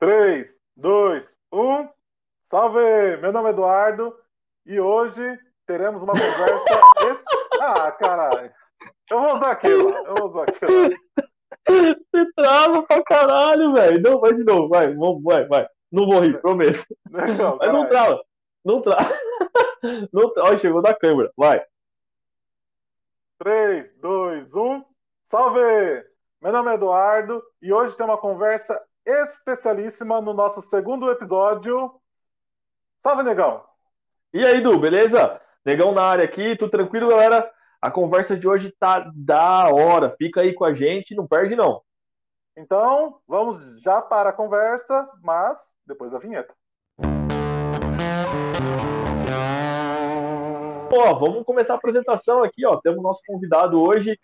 3, 2, 1. Salve! Meu nome é Eduardo e hoje teremos uma conversa. Es... Ah, caralho! Eu vou usar aquilo, eu vou usar aquilo. Você trava pra caralho, velho. Não, vai de novo, vai, vai, vai. Não vou rir, prometo. Não, Mas não trava, não trava. Não tra... Olha, chegou da câmera, vai. 3, 2, 1. Salve! Meu nome é Eduardo e hoje tem uma conversa especialíssima no nosso segundo episódio. Salve, negão! E aí, Du, beleza? Negão na área aqui, tudo tranquilo, galera? A conversa de hoje tá da hora. Fica aí com a gente, não perde não. Então, vamos já para a conversa, mas depois da vinheta. Ó, vamos começar a apresentação aqui, ó. Temos nosso convidado hoje,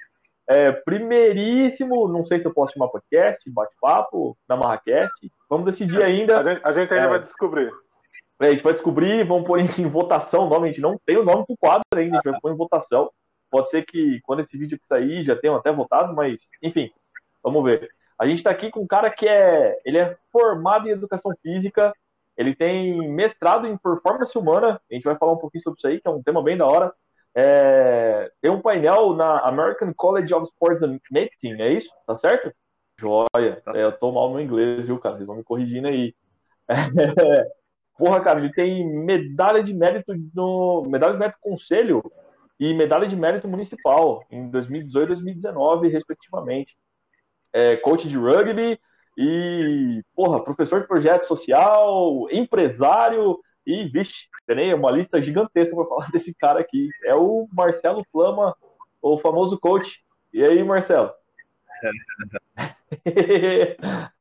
é, primeiríssimo, não sei se eu posso chamar podcast, bate-papo, da Marracast. Vamos decidir ainda. A gente, a gente ainda É. vai descobrir. É, a gente vai descobrir, vamos pôr em votação o nome. A gente não tem o nome do quadro ainda, a gente vai pôr em votação. Pode ser que quando esse vídeo aqui sair já tenham até votado, mas enfim, vamos ver. A gente está aqui com um cara que é, ele é formado em educação física, ele tem mestrado em performance humana. A gente vai falar um pouquinho sobre isso aí, que é um tema bem da hora. É, tem um painel na American College of Sports and Medicine, é isso? Tá certo? Joia. Tá É, eu tô mal no inglês, viu, cara? Vocês vão me corrigindo aí. É, Porra, cara, ele tem medalha de mérito no medalha de mérito conselho e medalha de mérito municipal em 2018 e 2019, respectivamente. É, coach de rugby e, porra, professor de projeto social, empresário e, vixe, tem uma lista gigantesca para falar desse cara aqui. É o Marcelo Flama, o famoso coach. E aí, Marcelo?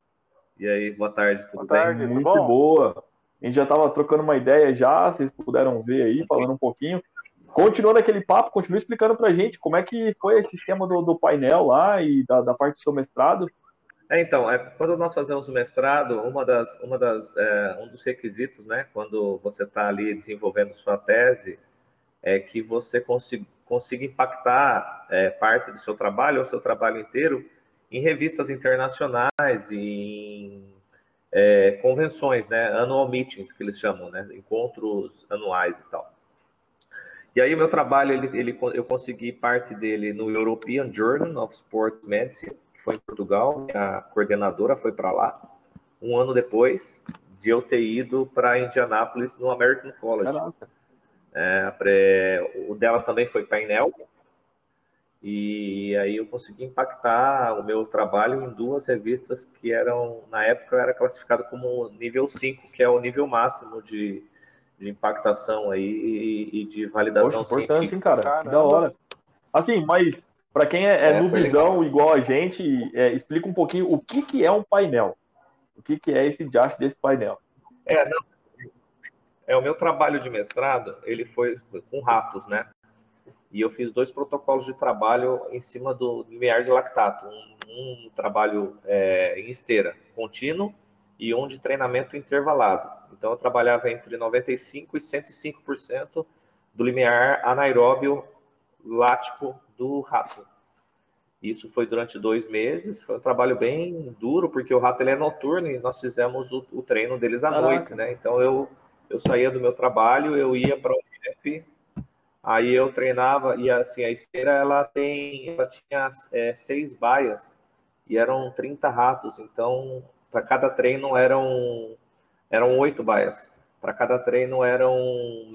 E aí, boa tarde, tudo Boa bem? tarde. Tudo Muito bom? boa. A gente já estava trocando uma ideia já, vocês puderam ver aí, falando um pouquinho. Continuando aquele papo, continua explicando pra gente como é que foi esse esquema do, do painel lá e da, da parte do seu mestrado. É, então, é, quando nós fazemos o mestrado, uma das, uma das, é, um dos requisitos, né, quando você está ali desenvolvendo sua tese, é que você consiga, consiga impactar é, parte do seu trabalho, ou seu trabalho inteiro, em revistas internacionais, em é, convenções, né, annual meetings, que eles chamam, né, encontros anuais e tal. E aí o meu trabalho, ele, ele, eu consegui parte dele no European Journal of Sport Medicine, foi em Portugal, a coordenadora foi para lá, um ano depois de eu ter ido para Indianápolis no American College. É, pré- o dela também foi painel, e aí eu consegui impactar o meu trabalho em duas revistas que eram, na época, era classificado como nível 5, que é o nível máximo de, de impactação aí e, e de validação Poxa, importante, científica. hein, cara? Que Caramba. da hora. Assim, mas pra quem é, é, É, noobzão igual a gente, é, explica um pouquinho o que, que é um painel. O que, que é esse diacho desse painel. É, não. É, o meu trabalho de mestrado, ele foi com ratos, né? E eu fiz dois protocolos de trabalho em cima do limiar de lactato. Um, um trabalho é, em esteira contínuo e um de treinamento intervalado. Então, eu trabalhava entre 95% e 105% do limiar anaeróbio lático do rato. Isso foi durante dois meses. Foi um trabalho bem duro, porque o rato ele é noturno e nós fizemos o, o treino deles à Caraca. noite, né? Então eu, eu saía do meu trabalho, eu ia para o rep, aí eu treinava e assim a esteira ela tem, ela tinha é, seis baias e eram 30 ratos. Então para cada treino eram eram oito baias. Para cada treino eram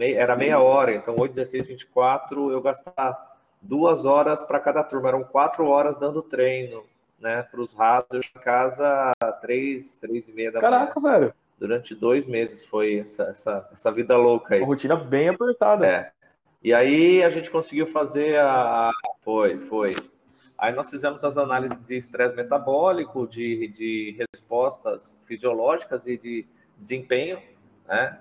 era meia hora, então 8, 16, 24, eu gastava duas horas para cada turma, eram quatro horas dando treino, né, para os ratos. Em casa três, três e meia da manhã. Caraca, velho. Durante dois meses foi essa, essa, essa vida louca aí. Uma rotina bem apertada. É. E aí a gente conseguiu fazer a. Foi, foi. Aí nós fizemos as análises de estresse metabólico, de, de respostas fisiológicas e de desempenho, né?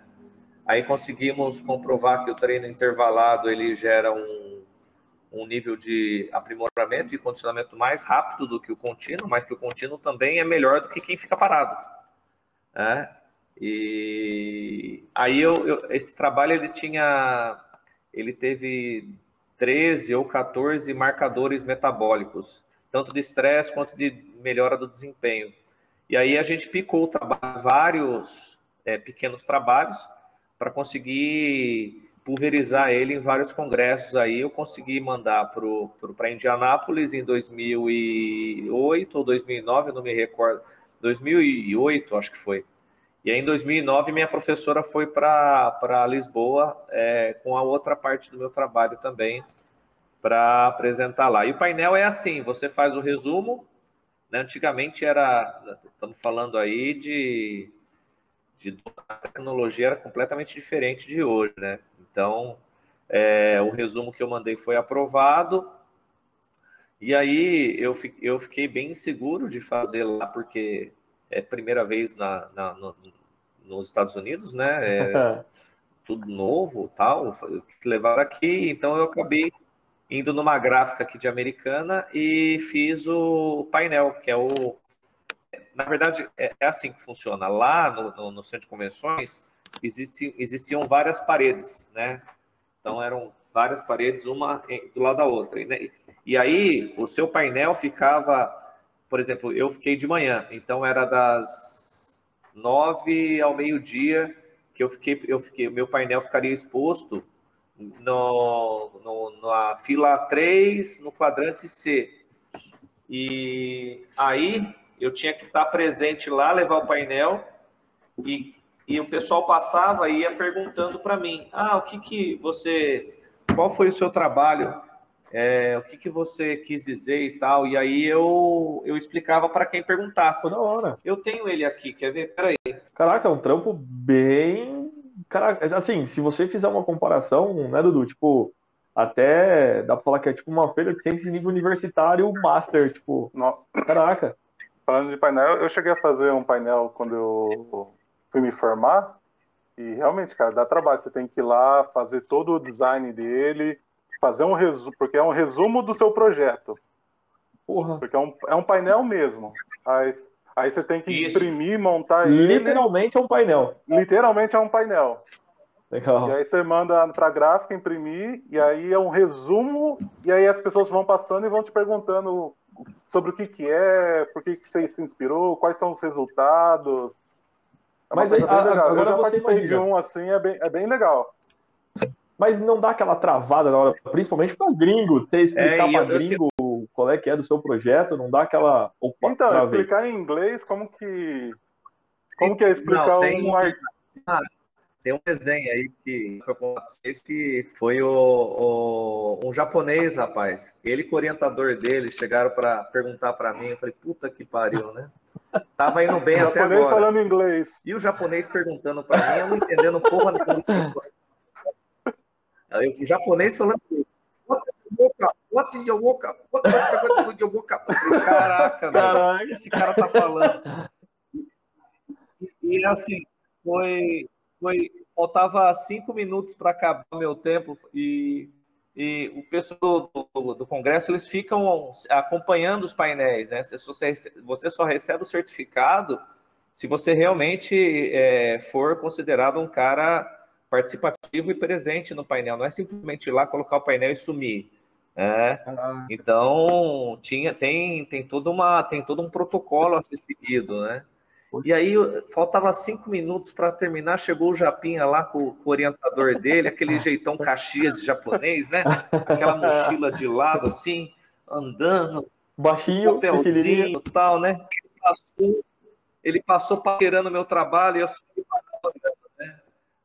Aí conseguimos comprovar que o treino intervalado ele gera um, um nível de aprimoramento e condicionamento mais rápido do que o contínuo, mas que o contínuo também é melhor do que quem fica parado. Né? E aí eu, eu- esse trabalho ele tinha, ele teve 13 ou 14 marcadores metabólicos, tanto de estresse quanto de melhora do desempenho. E aí a gente picou trabalho, vários é, pequenos trabalhos para conseguir pulverizar ele em vários congressos. Aí eu consegui mandar para Indianápolis em 2008 ou 2009, eu não me recordo. 2008, acho que foi. E aí, em 2009, minha professora foi para Lisboa é, com a outra parte do meu trabalho também para apresentar lá. E o painel é assim: você faz o resumo. Né? Antigamente era, estamos falando aí de, de a tecnologia era completamente diferente de hoje, né? Então, é, o resumo que eu mandei foi aprovado. E aí eu, eu fiquei bem inseguro de fazer lá, porque é primeira vez na, na no, nos Estados Unidos, né? É, tudo novo, tal, levar aqui, então eu acabei indo numa gráfica aqui de Americana e fiz o painel, que é o na verdade é, é assim que funciona. Lá no, no, no centro de convenções existe, existiam várias paredes, né? Então eram várias paredes, uma do lado da outra. Né? E aí o seu painel ficava por exemplo, eu fiquei de manhã, então era das nove ao meio-dia que eu fiquei, eu fiquei, meu painel ficaria exposto no, no, na fila 3, no quadrante C. E aí eu tinha que estar presente lá, levar o painel, e, e o pessoal passava e ia perguntando para mim: ah, o que, que você. Qual foi o seu trabalho? é, o que, que você quis dizer e tal. E aí eu, eu explicava para quem perguntasse. da hora. Eu tenho ele aqui, quer ver? Peraí. Caraca, é um trampo bem. Caraca, assim, se você fizer uma comparação, né, Dudu? Tipo, até dá pra falar que é tipo uma feira de ciências nível universitário master, tipo. Não. Caraca. Falando de painel, eu cheguei a fazer um painel quando eu fui me formar. E realmente, cara, dá trabalho. Você tem que ir lá, fazer todo o design dele, fazer um resumo, porque é um resumo do seu projeto. Porra. Porque é um, é um painel mesmo. Aí, aí você tem que Isso. imprimir, montar ele. Literalmente é um painel. Literalmente é um painel. Legal. E aí você manda para gráfica imprimir, e aí é um resumo, e aí as pessoas vão passando e vão te perguntando sobre o que, que é, por que, que você se inspirou, quais são os resultados. É Mas aí, a, Eu já participei imagina. de um assim, é bem, é bem legal mas não dá aquela travada na hora, principalmente para gringo, você explicar é, para gringo eu... qual é que é do seu projeto, não dá aquela. Opa, então, explicar em inglês, como que. Como que é explicar não, tem, um ah, tem um desenho aí que eu conto vocês que foi o, o, um japonês, rapaz. Ele com o orientador dele chegaram para perguntar para mim, eu falei, puta que pariu, né? Tava indo bem até agora. O japonês falando inglês. E o japonês perguntando para mim, eu não entendendo porra nenhuma. Aí o japonês falando What in your boca? What in your boca? Caraca, velho, o que esse cara tá falando? E, e assim, foi, foi. Faltava cinco minutos para acabar o meu tempo e, e o pessoal do, do, do, Congresso eles ficam acompanhando os painéis, né? Você, você só recebe o certificado se você realmente é, for considerado um cara participativo e presente no painel, não é simplesmente ir lá, colocar o painel e sumir. Né? Então tinha, tem, tem toda uma, tem todo um protocolo a ser seguido, né? E aí faltava cinco minutos para terminar, chegou o Japinha lá com, com, o orientador dele, aquele jeitão Caxias de japonês, né? Aquela mochila de lado assim, andando, baixinho, papelzinho, tal, né? Ele passou, ele passou paquerando meu trabalho e eu saí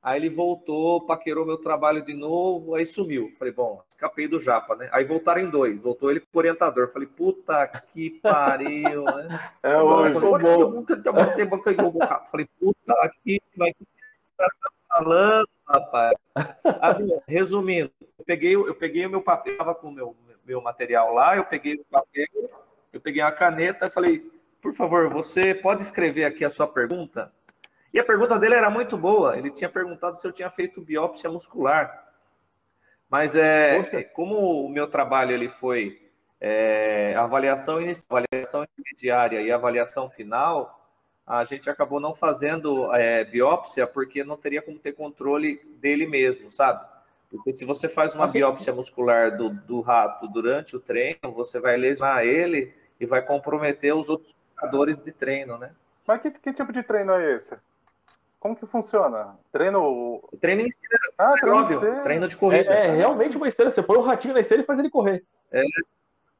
Aí ele voltou, paquerou meu trabalho de novo, aí sumiu. Falei, bom, escapei do Japa, né? Aí voltaram em dois, voltou ele com o orientador. Falei, puta que pariu, né? É, hoje, bom. Falei, puta que tá falando, rapaz. Aí, resumindo, eu peguei, eu peguei o meu papel, estava com o meu, meu material lá, eu peguei o papel, eu peguei a caneta e falei, por favor, você pode escrever aqui a sua pergunta? E a pergunta dele era muito boa. Ele tinha perguntado se eu tinha feito biópsia muscular. Mas é, como o meu trabalho ele foi é, avaliação avaliação intermediária e avaliação final, a gente acabou não fazendo é, biópsia porque não teria como ter controle dele mesmo, sabe? Porque se você faz uma biópsia muscular do, do rato durante o treino, você vai lesionar ele e vai comprometer os outros jogadores de treino, né? Mas que, que tipo de treino é esse? Como que funciona? Treino. Treino em esteira. Ah, É treino, óbvio, esteira. treino de É, corrida. é realmente uma esteira. Você põe o ratinho na esteira e faz ele correr. É.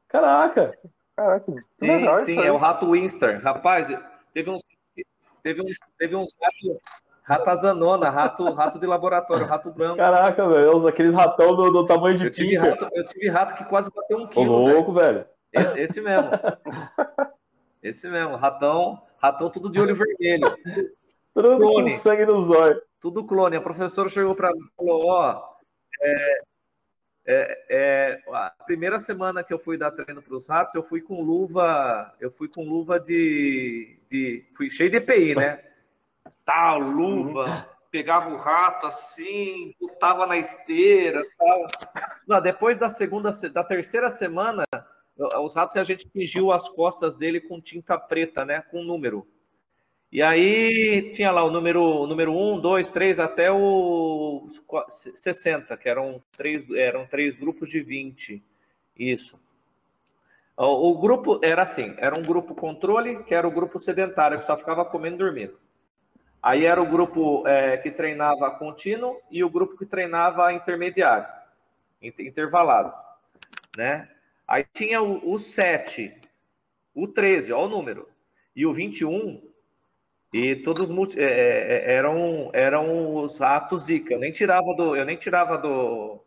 Caraca. Caraca, Sim, legal sim, é o rato Winster. Rapaz, teve uns, teve uns, teve uns rato, ratazanona, rato, rato de laboratório, rato branco. Caraca, velho. Aqueles ratão do, do tamanho de Eu tive, rato, eu tive rato que quase bateu um Ô, quilo, velho. louco, velho. E- Esse mesmo. Esse mesmo, ratão, ratão tudo de olho vermelho, Tudo com Clone. sangue no zóio. tudo clone. A professora chegou para mim e falou: Ó, é, é, é, a primeira semana que eu fui dar treino para os ratos, eu fui com luva, eu fui com luva de, de fui cheio de EPI, né? Tal, luva, pegava o rato assim, botava na esteira, tal. Não, depois da segunda, da terceira semana, os ratos a gente tingiu as costas dele com tinta preta, né? Com número. E aí tinha lá o número, o número 1, 2, 3 até o 60, que eram três, eram três grupos de 20. Isso. O, o grupo era assim, era um grupo controle, que era o grupo sedentário, que só ficava comendo e dormindo. Aí era o grupo é, que treinava contínuo e o grupo que treinava intermediário, inter- intervalado, né? Aí tinha o, o 7, o 13, ó o número, e o 21, e todos é, é, é, eram, eram os atos Zika. Eu nem tirava do, eu nem tirava do,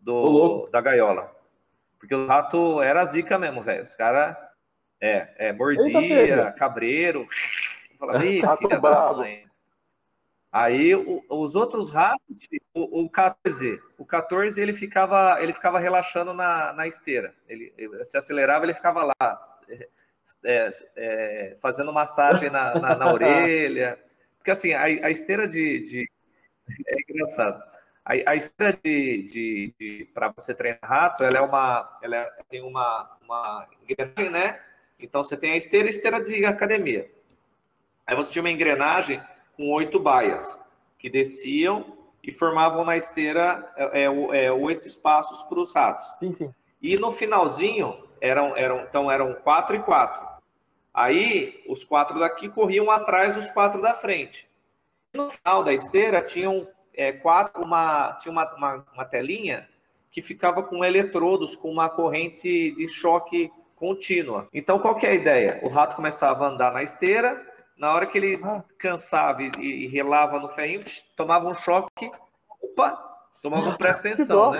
do da gaiola. Porque o rato era Zika mesmo, velho. Os caras é, é, Eita, mordia, pega. cabreiro. Falava, Ih, filha da brabo." mãe. Aí o- os outros ratos, o, o 14, o 14 ele ficava, ele ficava relaxando na, na esteira. Ele, ele se acelerava, ele ficava lá, é, é, fazendo massagem na, na, na orelha. Porque assim, a, a esteira de, de- É engraçado. A, a esteira de, de, de para você treinar rato, ela é uma. Ela é- tem uma, uma engrenagem, né? Então você tem a esteira e a esteira de academia. Aí você tinha uma engrenagem com oito baias que desciam e formavam na esteira é, é, é, oito espaços para os ratos. Sim, sim. E no finalzinho eram, eram então eram quatro e quatro. Aí os quatro daqui corriam atrás dos quatro da frente. No final da esteira tinham é, quatro uma tinha uma, uma, uma telinha que ficava com eletrodos com uma corrente de choque contínua. Então qual que é a ideia? O rato começava a andar na esteira, na hora que ele cansava e, e relava no ferrinho, tomava um choque, opa, tomava um presta atenção, né?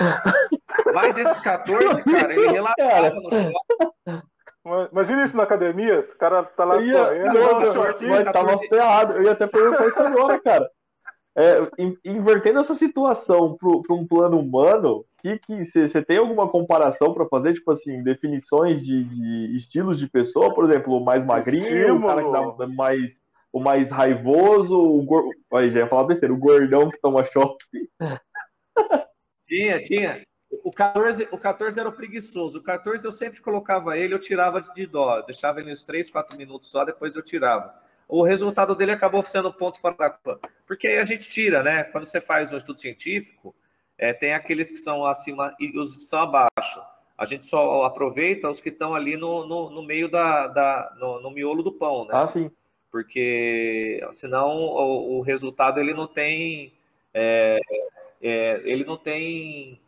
Mas esse 14, cara, ele Cara. relaxava no choque. Ima- Imagina isso na academia, esse cara tá lá Eu ia, correndo, não, um shortinho, mas tava 14. ferrado. Eu ia até perguntar isso agora, cara. É, in- invertendo essa situação para um plano humano, que que você tem alguma comparação para fazer, tipo assim, definições de, de estilos de pessoa, por exemplo, o mais magrinho, o cara que dá mais o mais raivoso, o gor... Aí já ia falar besteira, o gordão que toma choque. Tinha, tinha. O 14, o 14 era o preguiçoso. O 14 eu sempre colocava ele, eu tirava de dó. Deixava ele uns 3, 4 minutos só, depois eu tirava. O resultado dele acabou sendo ponto fora da curva. Porque aí a gente tira, né? Quando você faz um estudo científico, é, tem aqueles que são acima e os que são abaixo. A gente só aproveita os que estão ali no, no, no meio da, da no, no miolo do pão, né? Ah, sim. porque senão o, o resultado ele não tem é, é, ele não tem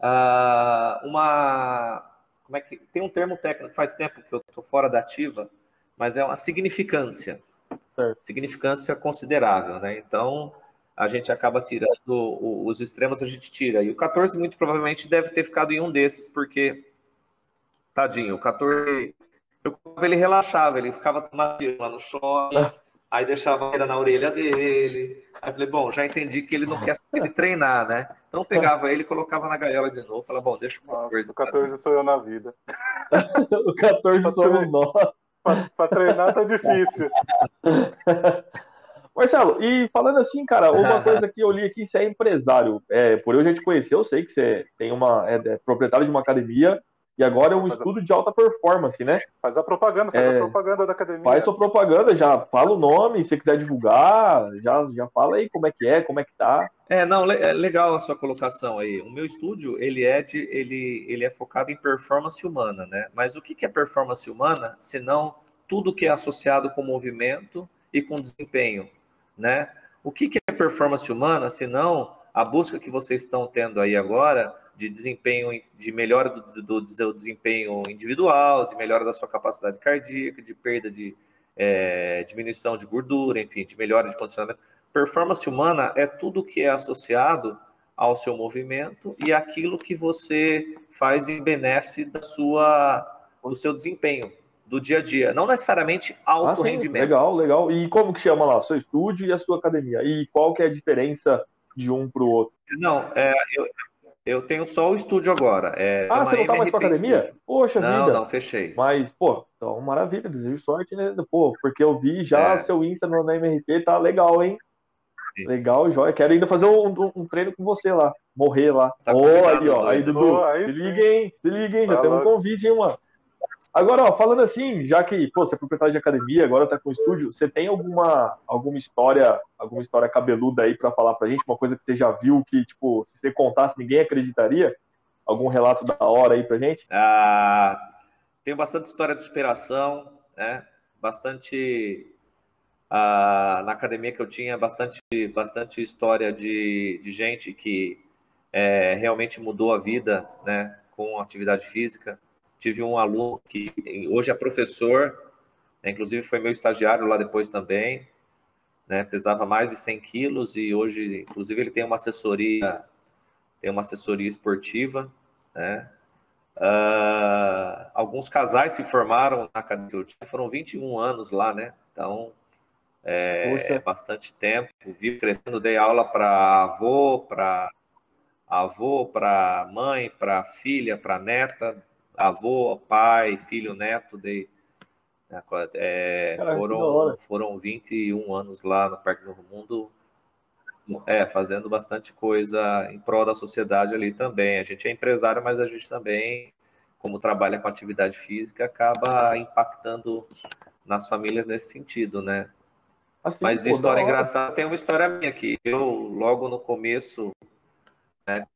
ah, uma como é que tem um termo técnico faz tempo que eu estou fora da ativa mas é uma significância. Certo. significância considerável né? Então a gente acaba tirando os extremos a gente tira. E o 14 muito provavelmente deve ter ficado em um desses porque tadinho o 14 eu ele relaxava, ele ficava tomando lá no shopping, aí deixava a na orelha dele. Aí eu falei, bom, já entendi que ele não quer ele treinar, né? Então eu pegava ele e colocava na gaiola de novo, falava, bom, deixa o Nossa, 14. o 14 sou eu na vida. O 14 somos nós. Pra, pra treinar tá difícil. Marcelo, e falando assim, cara, uma coisa que eu li aqui, você é empresário. É, por eu já te conhecer, eu sei que você tem uma, é, é proprietário de uma academia e agora é um Mas- estudo de alta performance, né? Faz a propaganda, faz É. a propaganda da academia. Faz sua propaganda, já fala o nome, se você quiser divulgar, já, já fala aí como é que é, como é que tá. É, não, le- é legal a sua colocação aí. O meu estúdio, ele é, de, ele, ele é focado em performance humana, né? Mas o que que é performance humana, se não tudo que é associado com movimento e com desempenho, né? O que, que é performance humana, se não a busca que vocês estão tendo aí agora de desempenho, de melhora do, do, do seu desempenho individual, de melhora da sua capacidade cardíaca, de perda de é, diminuição de gordura, enfim, de melhora de condicionamento. Performance humana é tudo que é associado ao seu movimento e aquilo que você faz em benefício da sua, do seu desempenho do dia a dia, não necessariamente alto ah, rendimento. Legal, legal. E como que chama lá? Seu estúdio e a sua academia? E qual que é a diferença de um para o outro? Não, é, eu, eu tenho só o estúdio agora. É ah, você não tá mais com a academia? Studio. Poxa não, vida. Não, fechei. Mas, pô, então maravilha, desejo sorte, né? Pô, porque eu vi já é. seu Insta no, na MRT, tá legal, hein? Sim. Legal, joia. Quero ainda fazer um, um, treino com você lá. Morrer lá. Tá oh, aí, ó. Aí, Dudu. Aí se liguem, se liguem. Já tá tem um convite, hein, mano. Agora, ó, falando assim, já que pô, você é proprietário de academia, agora tá com estúdio, você tem alguma, alguma história, alguma história cabeluda aí para falar pra gente, uma coisa que você já viu que, tipo, se você contasse, ninguém acreditaria? Algum relato da hora aí pra gente? Ah, tenho bastante história de superação, né? Bastante ah, na academia que eu tinha bastante, bastante história de, de gente que é, realmente mudou a vida, né? Com atividade física tive um aluno que hoje é professor, né, inclusive foi meu estagiário lá depois também, né, pesava mais de 100 quilos e hoje, inclusive, ele tem uma assessoria, tem uma assessoria esportiva, né, uh, alguns casais se formaram na academia, foram 21 anos lá, né, então é, é bastante tempo, vi crescendo, dei aula para avô, para avô, para mãe, para filha, para neta, avô, pai, filho, neto, de, né, é, foram, foram 21 anos lá no Parque Novo Mundo, é, fazendo bastante coisa em prol da sociedade ali também. A gente é empresário, mas a gente também, como trabalha com atividade física, acaba impactando nas famílias nesse sentido, né? Assim, mas de história engraçada, tem uma história minha aqui. Eu, logo no começo, né,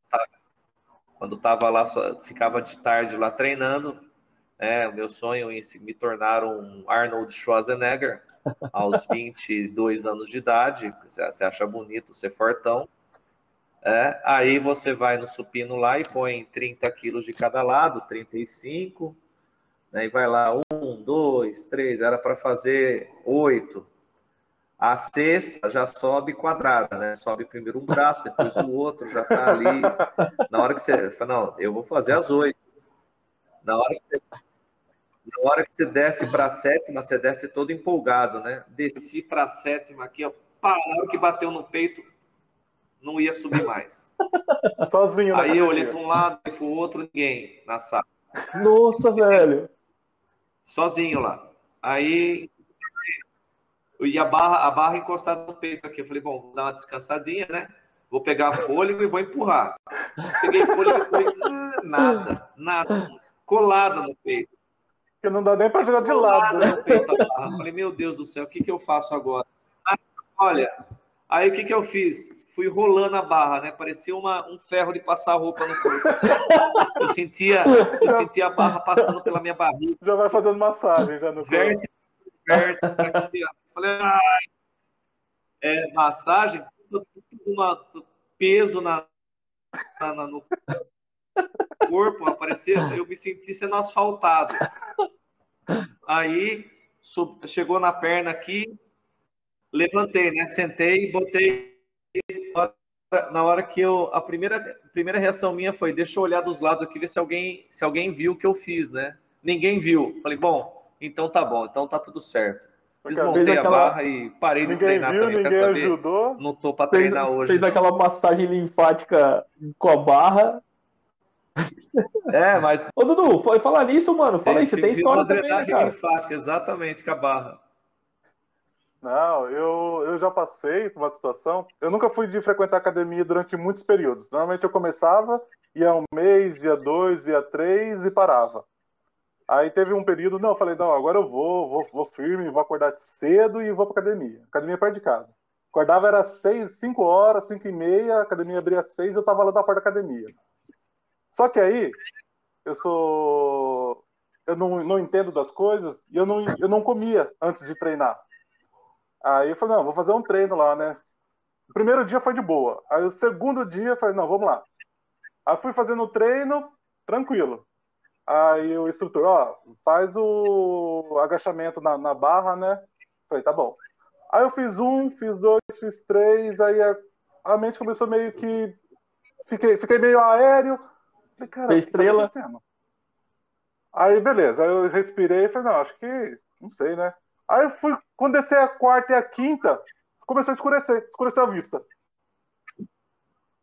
quando estava lá, ficava de tarde lá treinando, é, o meu sonho em me tornar um Arnold Schwarzenegger aos 22 anos de idade, você acha bonito ser fortão, é, aí você vai no supino lá e põe 30 quilos de cada lado, 35, né, e vai lá, um, dois, três, era para fazer oito, a sexta já sobe quadrada, né? Sobe primeiro um braço, depois o outro, já tá ali. Na hora que você fala, não, eu vou fazer as oito. Na hora que você, na hora que você desce para a sétima, você desce todo empolgado, né? Desci para a sétima aqui, ó, pá, na hora que bateu no peito, não ia subir mais. Sozinho. Aí eu olhei para um lado e para o outro, ninguém na sala. Nossa, velho. Sozinho lá. Aí e a barra, a barra encostada no peito aqui. Eu falei, bom, vou dar uma descansadinha, né? Vou pegar fôlego e vou empurrar. Peguei fôlego e nada, nada. Colada no peito. Que não dá nem para jogar de lado. Né? No peito, falei, meu Deus do céu, o que, que eu faço agora? olha, aí o que, que eu fiz? Fui rolando a barra, né? Parecia uma, um ferro de passar roupa no corpo. Assim. Eu sentia, eu sentia a barra passando pela minha barriga. Já vai fazendo massagem já no corpo. Verte, Falei, ah, é, massagem, uma, peso na, na, no corpo, aparecia, eu me senti sendo asfaltado. Aí sub, chegou na perna aqui, levantei, né? Sentei e botei. Na hora que eu. A primeira, primeira reação minha foi: deixa eu olhar dos lados aqui, ver se alguém, se alguém viu o que eu fiz, né? Ninguém viu. Falei, bom, então tá bom, então tá tudo certo. Desmontei a barra e parei de treinar viu, também. Ninguém ajudou. Não tô para treinar hoje. Fez não. aquela massagem linfática com a barra. É, mas. Ô, Dudu, pode falar nisso, mano. Fala aí, você tem história uma também, né, cara? linfática, exatamente, com a barra. Não, eu, eu já passei por uma situação. Eu nunca fui de frequentar academia durante muitos períodos. Normalmente eu começava, ia um mês, ia dois, ia três e parava. Aí teve um período, não, eu falei, não, agora eu vou, vou, vou firme, vou acordar cedo e vou pra academia. Academia perto de casa. Acordava era seis, cinco horas, cinco e meia, a academia abria seis, eu tava lá na porta da academia. Só que aí, eu sou. eu não, não entendo das coisas e eu não, eu não comia antes de treinar. Aí eu falei, não, vou fazer um treino lá, né? O primeiro dia foi de boa. Aí o segundo dia eu falei, não, vamos lá. Aí fui fazendo o treino, tranquilo. Aí o instrutor, ó, faz o agachamento na, na barra, né? Falei, tá bom. Aí eu fiz um, fiz dois, fiz três, aí a, a mente começou meio que. Fiquei, fiquei meio aéreo. Falei, cara, tá estrela. acontecendo? Aí, beleza. Aí eu respirei e falei, não, acho que. Não sei, né? Aí eu fui. Quando descer a quarta e a quinta, começou a escurecer, escureceu a vista.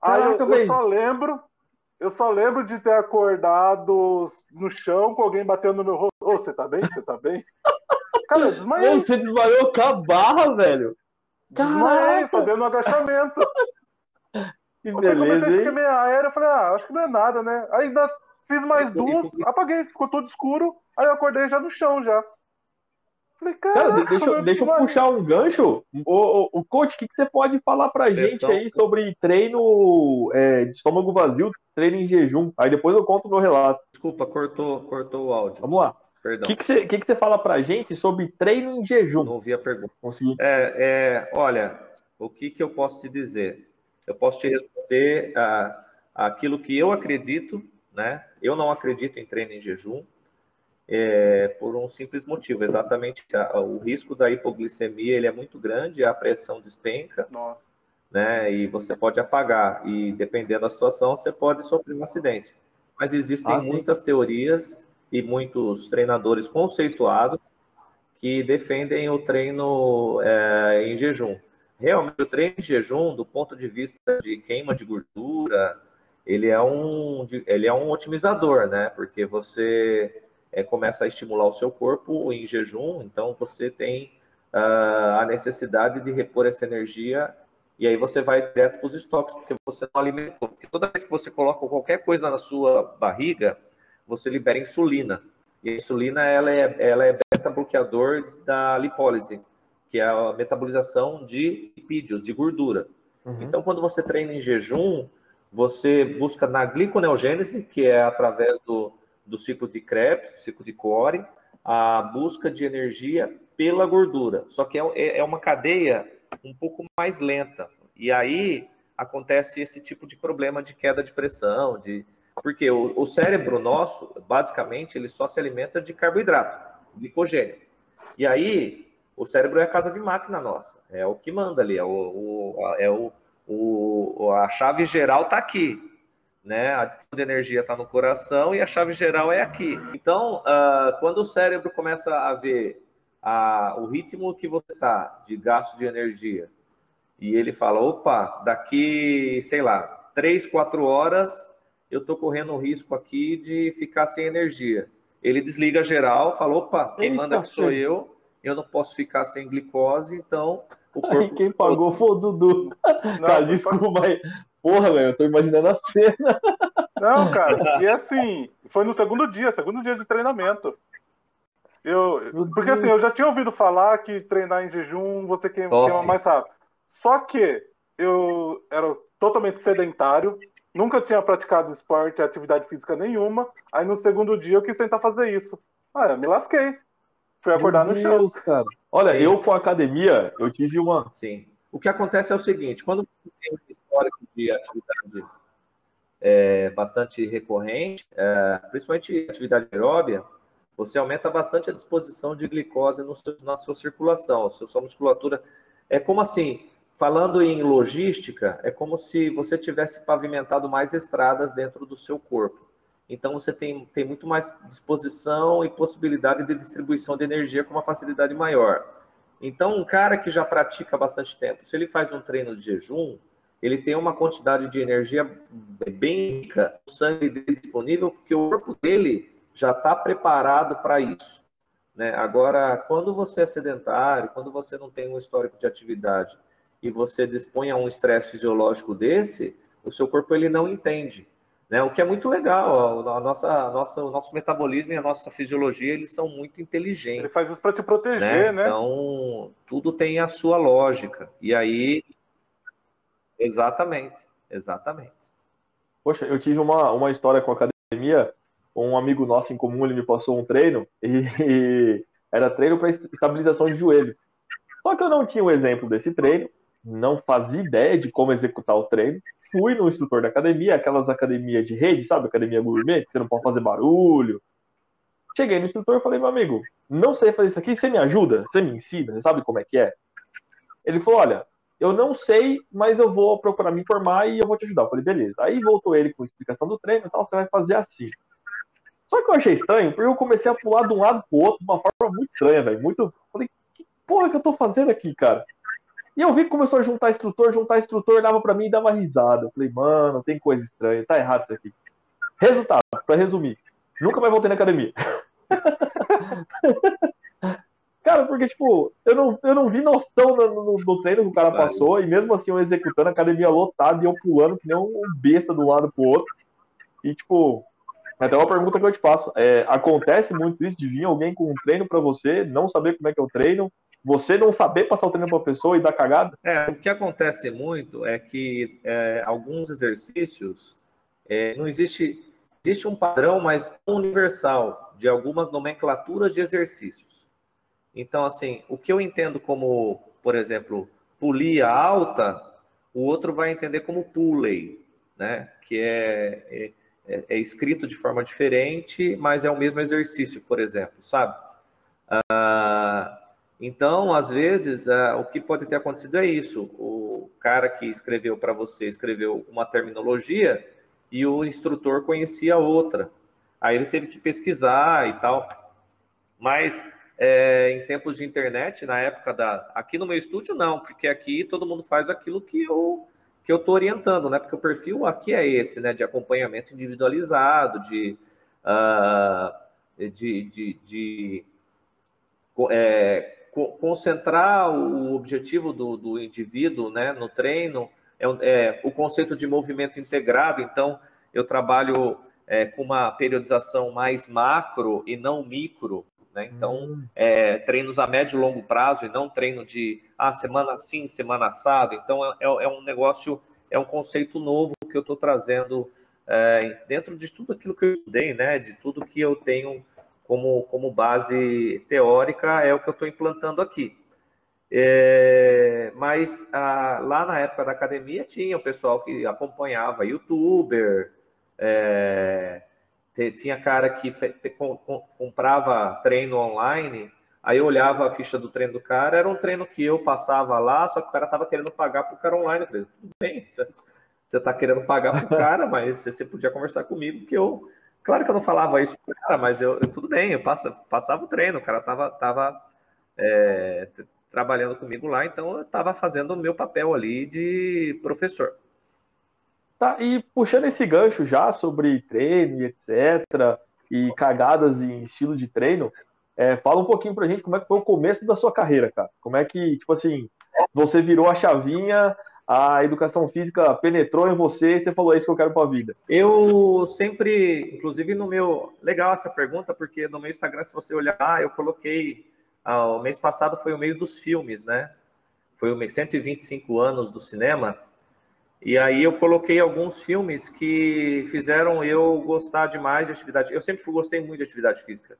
Aí eu, Caraca, eu só lembro. Eu só lembro de ter acordado no chão com alguém batendo no meu rosto. Ô, você tá bem? Você tá bem? Cara, eu desmaiei. Mano, você desmaiou com a barra, velho. Desmaiei, Caraca. fazendo um agachamento. Que Eu comecei a beleza, ficar hein? meio aéreo, eu falei, ah, acho que não é nada, né? Aí ainda fiz mais duas, apaguei, ficou tudo escuro, aí eu acordei já no chão já. Falei, Cara, cara, de- deixa, eu- deixa eu puxar um gancho. O, o, o coach, o que, que você pode falar pra gente aí sobre treino é, de estômago vazio, treino em jejum? Aí depois eu conto o meu relato. Desculpa, cortou, cortou o áudio. Vamos lá. O Perdão, que, que, você, que, que você fala pra gente sobre treino em não jejum? ouvi a pergunta. Consegui. É, é, olha, o que, que eu posso te dizer? Eu posso te responder ah, aquilo que eu acredito, né? Eu não acredito em treino em jejum, é, por um simples motivo, exatamente a- o risco da hipoglicemia ele é muito grande, a pressão despenca, Nossa, né? E você pode apagar e dependendo da situação você pode sofrer um acidente. Mas existem Ah, muitas teorias e muitos treinadores conceituados que defendem o treino é, em jejum. Realmente o treino em jejum, do ponto de vista de queima de gordura, ele é um ele é um otimizador, né? Porque você é, começa a estimular o seu corpo em jejum, então você tem ah, a necessidade de repor essa energia e aí você vai direto para os estoques, porque você não alimentou. Porque toda vez que você coloca qualquer coisa na sua barriga, você libera insulina. E a insulina ela é, ela é beta-bloqueador da lipólise, que é a metabolização de lipídios, de gordura. Uhum. Então, quando você treina em jejum, você busca na gliconeogênese, que é através do, do ciclo de Krebs, ciclo de Core, a busca de energia pela gordura. Só que é, é uma cadeia um pouco mais lenta. E aí acontece esse tipo de problema de queda de pressão, de porque o, o cérebro nosso, basicamente, ele só se alimenta de carboidrato, glicogênio. E aí o cérebro é a casa de máquina nossa, é o que manda ali, é o, o- é o, o- a chave geral está aqui, né? A distribuição de energia está no coração e a chave geral é aqui. Então, ah, quando o cérebro começa a ver a- o ritmo que você está de gasto de energia e ele fala, opa, daqui, sei lá, três, quatro horas eu estou correndo o risco aqui de ficar sem energia. Ele desliga geral, fala, opa, quem Eita, manda aqui sou eu, eu não posso ficar sem glicose, então o Aí corpo quem pagou foi o Dudu. não, Cara, foi- desculpa, mas. Porra, velho, eu tô imaginando a cena. não, cara, e assim, foi no segundo dia, segundo dia de treinamento. Eu, porque assim, eu já tinha ouvido falar que treinar em jejum você queima, queima mais rápido. Só que eu era totalmente sedentário, nunca tinha praticado esporte, atividade física nenhuma. Aí no segundo dia eu quis tentar fazer isso. Ah, eu me lasquei. Fui acordar Meu no chão. Deus, cara. Olha, Sim. eu com a academia, eu tive uma. Sim. O que acontece é o seguinte: quando você tem um histórico de atividade é, bastante recorrente, é, principalmente atividade aeróbia, você aumenta bastante a disposição de glicose no seu- na sua circulação, sua, sua musculatura. É como assim, falando em logística, é como se você tivesse pavimentado mais estradas dentro do seu corpo. Então você tem, tem muito mais disposição e possibilidade de distribuição de energia com uma facilidade maior. Então, um cara que já pratica bastante tempo, se ele faz um treino de jejum, ele tem uma quantidade de energia bem rica, o sangue dele disponível, porque o corpo dele já está preparado para isso. Né? Agora, quando você é sedentário, quando você não tem um histórico de atividade e você dispõe a um estresse fisiológico desse, o seu corpo ele não entende. Né? O que é muito legal, a nossa, a nossa, o nosso metabolismo e a nossa fisiologia eles são muito inteligentes Ele faz isso para te proteger, né? né? Então, tudo tem a sua lógica. E aí, exatamente, exatamente. Poxa, eu tive uma, uma história com a academia um amigo nosso em comum, ele me passou um treino e, e era treino para estabilização de joelho. Só que eu não tinha o um exemplo desse treino, não fazia ideia de como executar o treino. Fui no instrutor da academia, aquelas academias de rede, sabe? Academia gourmet, que você não pode fazer barulho. Cheguei no instrutor e falei, meu amigo, não sei fazer isso aqui, você me ajuda? Você me ensina? Você sabe como é que é? Ele falou, olha, eu não sei, mas eu vou procurar me informar e eu vou te ajudar. Eu falei, beleza. Aí voltou ele com a explicação do treino e tal, você vai fazer assim. Só que eu achei estranho, porque eu comecei a pular de um lado pro outro de uma forma muito estranha, velho. Muito. Falei, que porra que eu tô fazendo aqui, cara? E eu vi que começou a juntar instrutor, juntar instrutor, dava para mim e dava risada. Eu falei, mano, tem coisa estranha, tá errado isso aqui. Resultado, para resumir, nunca mais voltei na academia. cara, porque, tipo, eu não, eu não vi noção no, no, no treino que o cara passou, e mesmo assim eu executando a academia lotada e eu pulando que nem um besta do lado pro outro. E, tipo, até uma pergunta que eu te faço. É, acontece muito isso de vir alguém com um treino para você, não saber como é que é o treino, você não saber passar o treino para a pessoa e dar cagada? É, o que acontece muito é que é, alguns exercícios é, não existe existe um padrão mais universal de algumas nomenclaturas de exercícios. Então, assim, o que eu entendo como, por exemplo, polia alta, o outro vai entender como pulley, né? Que é, é, é, é escrito de forma diferente, mas é o mesmo exercício, por exemplo, sabe? Ah, então, às vezes, uh, o que pode ter acontecido é isso: o cara que escreveu para você escreveu uma terminologia e o instrutor conhecia outra. Aí ele teve que pesquisar e tal. Mas é, em tempos de internet, na época da. Aqui no meu estúdio, não, porque aqui todo mundo faz aquilo que eu que eu estou orientando, né? Porque o perfil aqui é esse, né? De acompanhamento individualizado, de, uh, de, de, de é, concentrar o objetivo do, do indivíduo né, no treino é, é, o conceito de movimento integrado. Então, eu trabalho é, com uma periodização mais macro e não micro. Né? Então, hum. é, treinos a médio e longo prazo e não treino de ah, semana sim, semana assado. Então, é, é, é um negócio, é um conceito novo que eu estou trazendo é, dentro de tudo aquilo que eu estudei, né? de tudo que eu tenho como, como base teórica é o que eu estou implantando aqui. É, mas a, lá na época da academia tinha o pessoal que acompanhava youtuber, é, tinha cara que fe, com, com, comprava treino online, aí eu olhava a ficha do treino do cara, era um treino que eu passava lá, só que o cara estava querendo pagar para o cara online. Eu falei, tudo bem, você está querendo pagar para o cara, mas você podia conversar comigo que eu Claro que eu não falava isso pro cara, mas eu, eu tudo bem, eu passava, passava o treino, o cara tava, tava é, trabalhando comigo lá, então eu estava fazendo o meu papel ali de professor. Tá, e puxando esse gancho já sobre treino e etc, e cagadas em estilo de treino, é, fala um pouquinho pra gente como é que foi o começo da sua carreira, cara. Como é que, tipo assim, você virou a chavinha a educação física penetrou em você e você falou, é isso que eu quero para a vida? Eu sempre, inclusive no meu... Legal essa pergunta, porque no meu Instagram, se você olhar, eu coloquei... Ah, o mês passado foi o mês dos filmes, né? Foi o mês 125 anos do cinema. E aí eu coloquei alguns filmes que fizeram eu gostar demais de atividade. Eu sempre gostei muito de atividade física.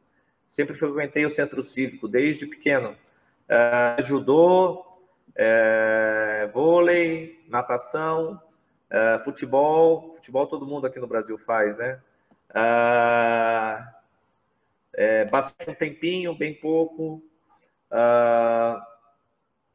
Sempre frequentei o centro cívico, desde pequeno. Uh, judô, é, vôlei, natação, é, futebol. Futebol todo mundo aqui no Brasil faz, né? Ah, é, bastante um tempinho, bem pouco. Ah,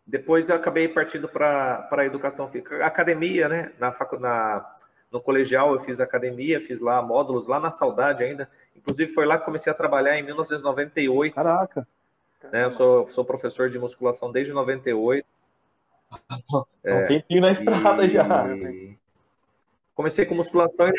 depois eu acabei partindo para a educação física, academia, né? Na, na, no colegial eu fiz academia, fiz lá módulos, lá na Saudade ainda. Inclusive foi lá que comecei a trabalhar em 1998. Caraca! Né? Eu sou, sou professor de musculação desde 98. É, um tempinho na estrada e... já. Comecei com musculação e.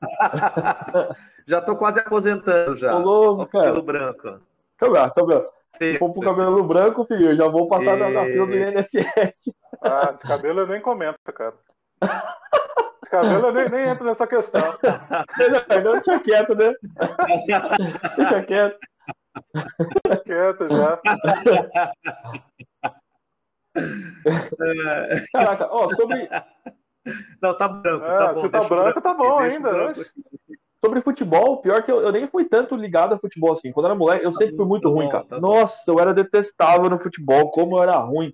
já tô quase aposentando já. Ô, cara. Cabelo branco. Cabelo, cabelo. Se for pro cabelo branco, filho, eu já vou passar e... na fila do INSS. Ah, de cabelo eu nem comento, cara. De cabelo eu nem, nem entro nessa questão. Não, deixa quieto, né? Deixa quieto. Quieto já. Caraca, ó, sobre. Não, tá branco. É, tá bom, se tá branco, branco, tá bom ainda. Branco. Sobre futebol, pior que eu, eu, nem fui tanto ligado a futebol assim. Quando eu era moleque, eu sempre fui muito tá ruim, cara. Tá Nossa, eu era detestável no futebol, como eu era ruim.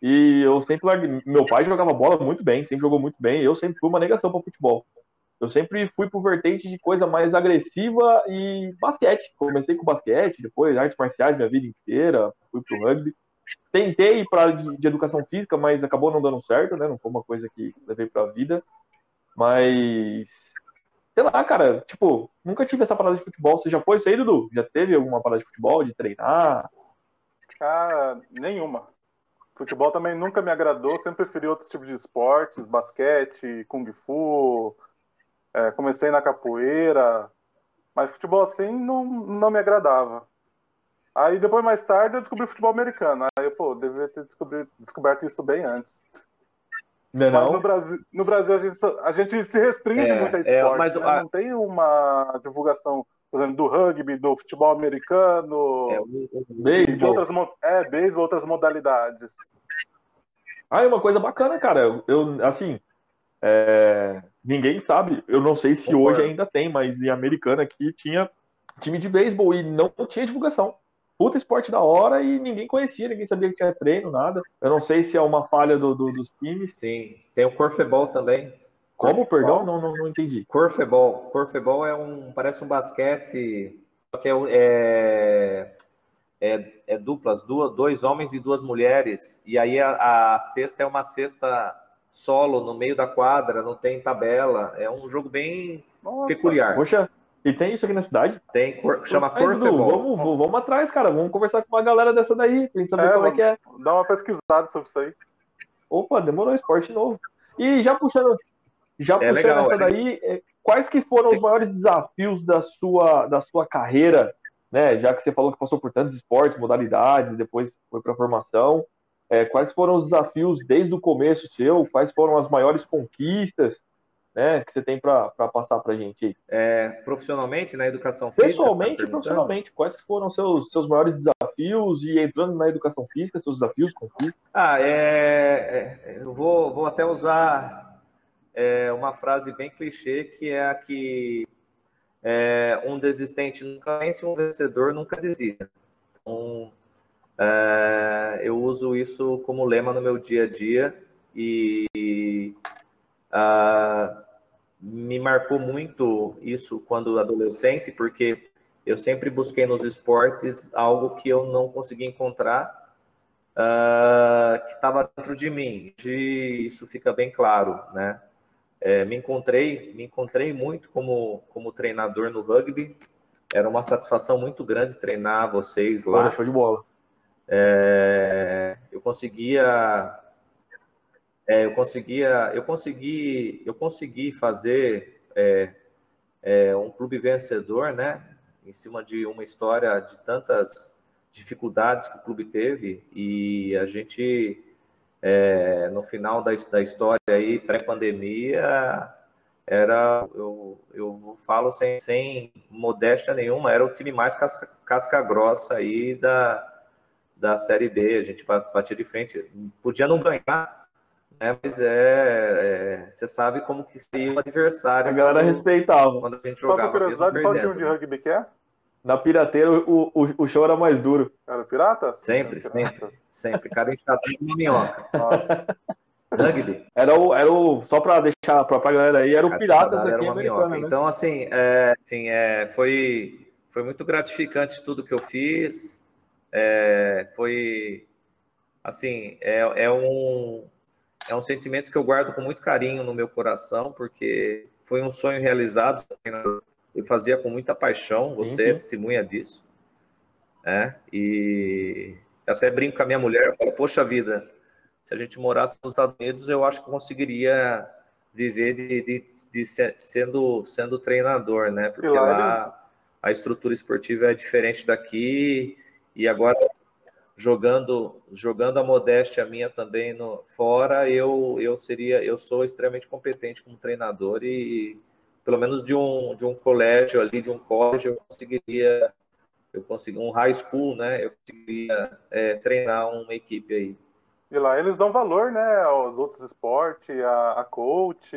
E eu sempre. Meu pai jogava bola muito bem, sempre jogou muito bem. Eu sempre fui uma negação para futebol. Eu sempre fui pro vertente de coisa mais agressiva e basquete. Comecei com basquete, depois artes marciais minha vida inteira, fui pro rugby. Tentei ir para de, de educação física, mas acabou não dando certo, né? Não foi uma coisa que levei para a vida. Mas sei lá, cara, tipo, nunca tive essa parada de futebol. Você já foi isso aí, Dudu? Já teve alguma parada de futebol, de treinar? Cara, nenhuma. Futebol também nunca me agradou, sempre preferi outros tipos de esportes, basquete, kung fu, é, comecei na capoeira, mas futebol assim não, não me agradava. Aí depois, mais tarde, eu descobri futebol americano. Aí eu, pô, deveria ter descoberto isso bem antes. Não, é mas no Brasil, no Brasil a, gente, a gente se restringe é, muito a é, esporte. É, mas, né? a... Não tem uma divulgação, por exemplo, do rugby, do futebol americano, é, beisebol. de outras, é, beisebol, outras modalidades. Ah, é uma coisa bacana, cara. Eu, assim, é, ninguém sabe. Eu não sei se Concordo. hoje ainda tem, mas em Americana aqui tinha time de beisebol e não tinha divulgação puta esporte da hora e ninguém conhecia, ninguém sabia que tinha treino, nada. Eu não sei se é uma falha do, do, dos times. Sim, tem o Corfebol também. Como, perdão? Não, não, não entendi. Corfebol. Corfebol é um, parece um basquete, só que é, é, é, é duplas, duas, dois homens e duas mulheres, e aí a, a cesta é uma cesta solo no meio da quadra, não tem tabela, é um jogo bem Nossa. peculiar. Poxa, e tem isso aqui na cidade? Tem, cor, chama Aí, vamos, vamos, vamos atrás, cara. Vamos conversar com uma galera dessa daí, pra gente saber é, como é que é. Dá uma pesquisada sobre isso aí. Opa, demorou esporte novo. E já puxando, já é puxando legal, essa é. daí, é, quais que foram Sim. os maiores desafios da sua, da sua carreira, né? Já que você falou que passou por tantos esportes, modalidades, depois foi para formação. É, quais foram os desafios desde o começo seu? Quais foram as maiores conquistas? Né, que você tem para passar para a gente? É, profissionalmente, na educação física? Pessoalmente e profissionalmente, quais foram seus, seus maiores desafios e entrando na educação física, seus desafios, conquistas? Ah, é, é, eu vou, vou até usar é, uma frase bem clichê, que é a que é, um desistente nunca vence, um vencedor nunca desiste. Então, é, eu uso isso como lema no meu dia a dia e ah, me marcou muito isso quando adolescente, porque eu sempre busquei nos esportes algo que eu não consegui encontrar, uh, que estava dentro de mim. De, isso fica bem claro, né? É, me encontrei, me encontrei muito como como treinador no rugby. Era uma satisfação muito grande treinar vocês lá. Olha, show de bola. É, eu conseguia é, eu conseguia, eu consegui, eu consegui fazer é, é, um clube vencedor, né? Em cima de uma história de tantas dificuldades que o clube teve e a gente é, no final da, da história aí pré-pandemia era eu, eu falo sem, sem modéstia nenhuma era o time mais casca, casca grossa aí da, da série B a gente batia de frente podia não ganhar né? Mas é, é, você sabe como que seria o adversário. A galera respeitava. Quando a gente jogava. Só por curiosidade, qual time de rugby que é? Na pirateira, o, o, o show era mais duro. Era pirata? Sempre, era sempre. Pirata. Sempre. Cada enxadinha de minhoca. Nossa. Rugby. Era o, era o, só para deixar para a galera aí, era o Piratas aqui era uma Né? Então, assim, é, assim é, foi, foi muito gratificante tudo que eu fiz. É, foi, assim, é, é um, é um sentimento que eu guardo com muito carinho no meu coração, porque foi um sonho realizado. Eu fazia com muita paixão, você é uhum. é testemunha disso. Né? E até brinco com a minha mulher, eu falo, poxa vida, se a gente morasse nos Estados Unidos, eu acho que conseguiria viver de, de, de, de sendo, sendo treinador, né? Porque lá a estrutura esportiva é diferente daqui e agora jogando jogando a modéstia minha também no fora, eu eu seria eu sou extremamente competente como treinador e pelo menos de um de um colégio ali, de um college, eu conseguiria eu consegui um high school, né? Eu conseguiria é, treinar uma equipe aí. E lá eles dão valor, né, aos outros esportes, a, a coach,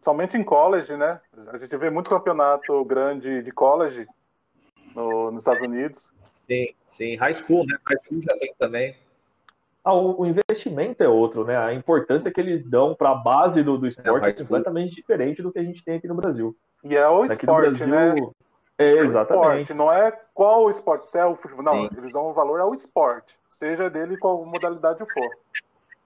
somente em college, né? A gente vê muito campeonato grande de college no, nos Estados Unidos. Sim, sim. High school, né? High school já tem também. Ah, o, o, investimento é outro, né? A importância que eles dão para a base do, do esporte é, é completamente diferente do que a gente tem aqui no Brasil. E é o aqui esporte, Brasil, né? É, exatamente. Esporte, não é qual o esporte, se é o futebol. Não, Sim. eles dão um valor ao esporte, seja dele qual modalidade for.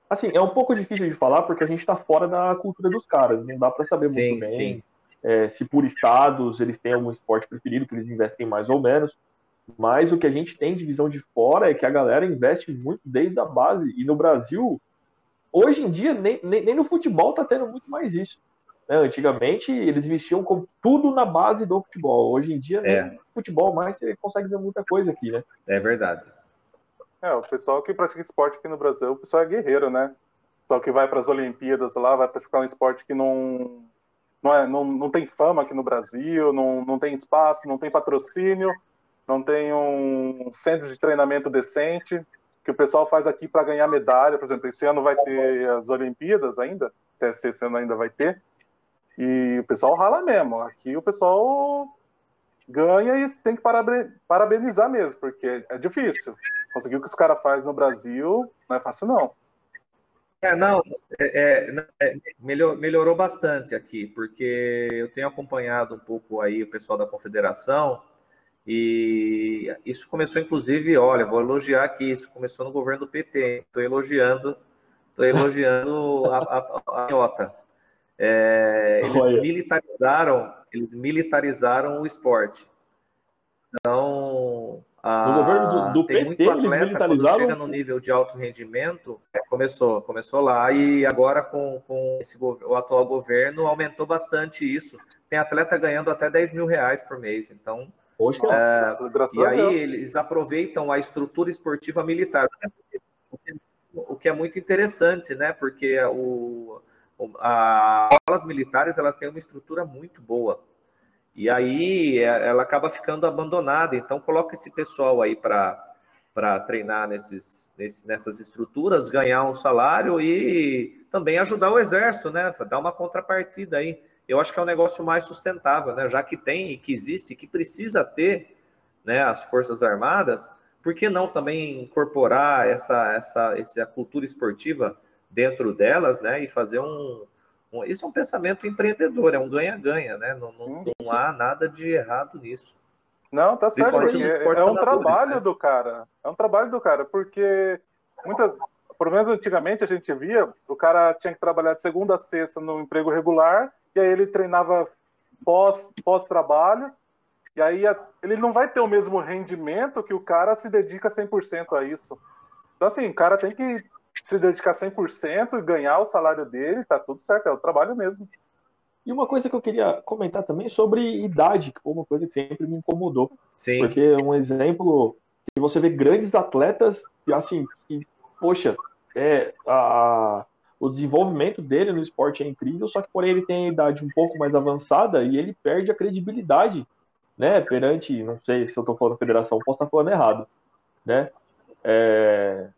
Assim, é um pouco difícil de falar porque a gente está fora da cultura dos caras. Não dá para saber sim, muito bem é, se por estados eles têm algum esporte preferido que eles investem mais ou menos. Mas o que a gente tem de visão de fora é que a galera investe muito desde a base. E no Brasil, hoje em dia, nem, nem, nem no futebol está tendo muito mais isso. Né? Antigamente, eles investiam com tudo na base do futebol. Hoje em dia, é. no futebol mais você consegue ver muita coisa aqui, né? É verdade. É, o pessoal que pratica esporte aqui no Brasil, o pessoal é guerreiro, né? O pessoal que vai para as Olimpíadas lá, vai praticar um esporte que não, não, é, não, não tem fama aqui no Brasil, não, não tem espaço, não tem patrocínio, não tem um centro de treinamento decente, que o pessoal faz aqui para ganhar medalha. Por exemplo, esse ano vai ter as Olimpíadas ainda, se esse ano ainda vai ter, e o pessoal rala mesmo. Aqui o pessoal ganha e tem que parabenizar mesmo, porque é difícil. Conseguir o que os caras fazem no Brasil não é fácil, não. É, não, é, é, é melhor, melhorou bastante aqui, porque eu tenho acompanhado um pouco aí o pessoal da confederação, e isso começou, inclusive, olha, vou elogiar aqui, isso começou no governo do PT, estou elogiando, estou elogiando a, a, a, a é, eles Olha. militarizaram, eles militarizaram o esporte. Então, a, no governo do, do tem PT, muito atleta quando chega no nível de alto rendimento, é, começou, começou lá e agora com, com esse, o atual governo aumentou bastante isso. Tem atleta ganhando até 10 mil reais por mês. Então, Poxa, é, e aí eles aproveitam a estrutura esportiva militar, o que é muito interessante, né? Porque o as escolas militares elas têm uma estrutura muito boa. E aí é, ela acaba ficando abandonada. Então coloca esse pessoal aí para para treinar nesses, nessas estruturas, ganhar um salário e também ajudar o exército, né? Dar uma contrapartida aí. Eu acho que é um negócio mais sustentável, né? Já que tem e que existe, que precisa ter, né? As forças armadas, por que não também incorporar essa essa essa cultura esportiva dentro delas, né? E fazer um, um isso é um pensamento empreendedor, é um ganha-ganha, né? Não, não, não, há nada de errado nisso. Não, tá certo. É, é um trabalho né? do cara. É um trabalho do cara, porque muitas, pelo menos antigamente a gente via, o cara tinha que trabalhar de segunda a sexta no emprego regular, e aí ele treinava pós, pós-trabalho, e aí ele não vai ter o mesmo rendimento que o cara se dedica 100% a isso. Então, assim, o cara tem que se dedicar 100% e ganhar o salário dele, tá tudo certo, é o trabalho mesmo. E uma coisa que eu queria comentar também sobre idade, que foi uma coisa que sempre me incomodou. Sim. Porque um exemplo que você vê grandes atletas, assim, que, poxa, é, a, o desenvolvimento dele no esporte é incrível, só que porém ele tem a idade um pouco mais avançada e ele perde a credibilidade, né, perante, não sei se eu estou falando federação, posso estar falando errado, né, é,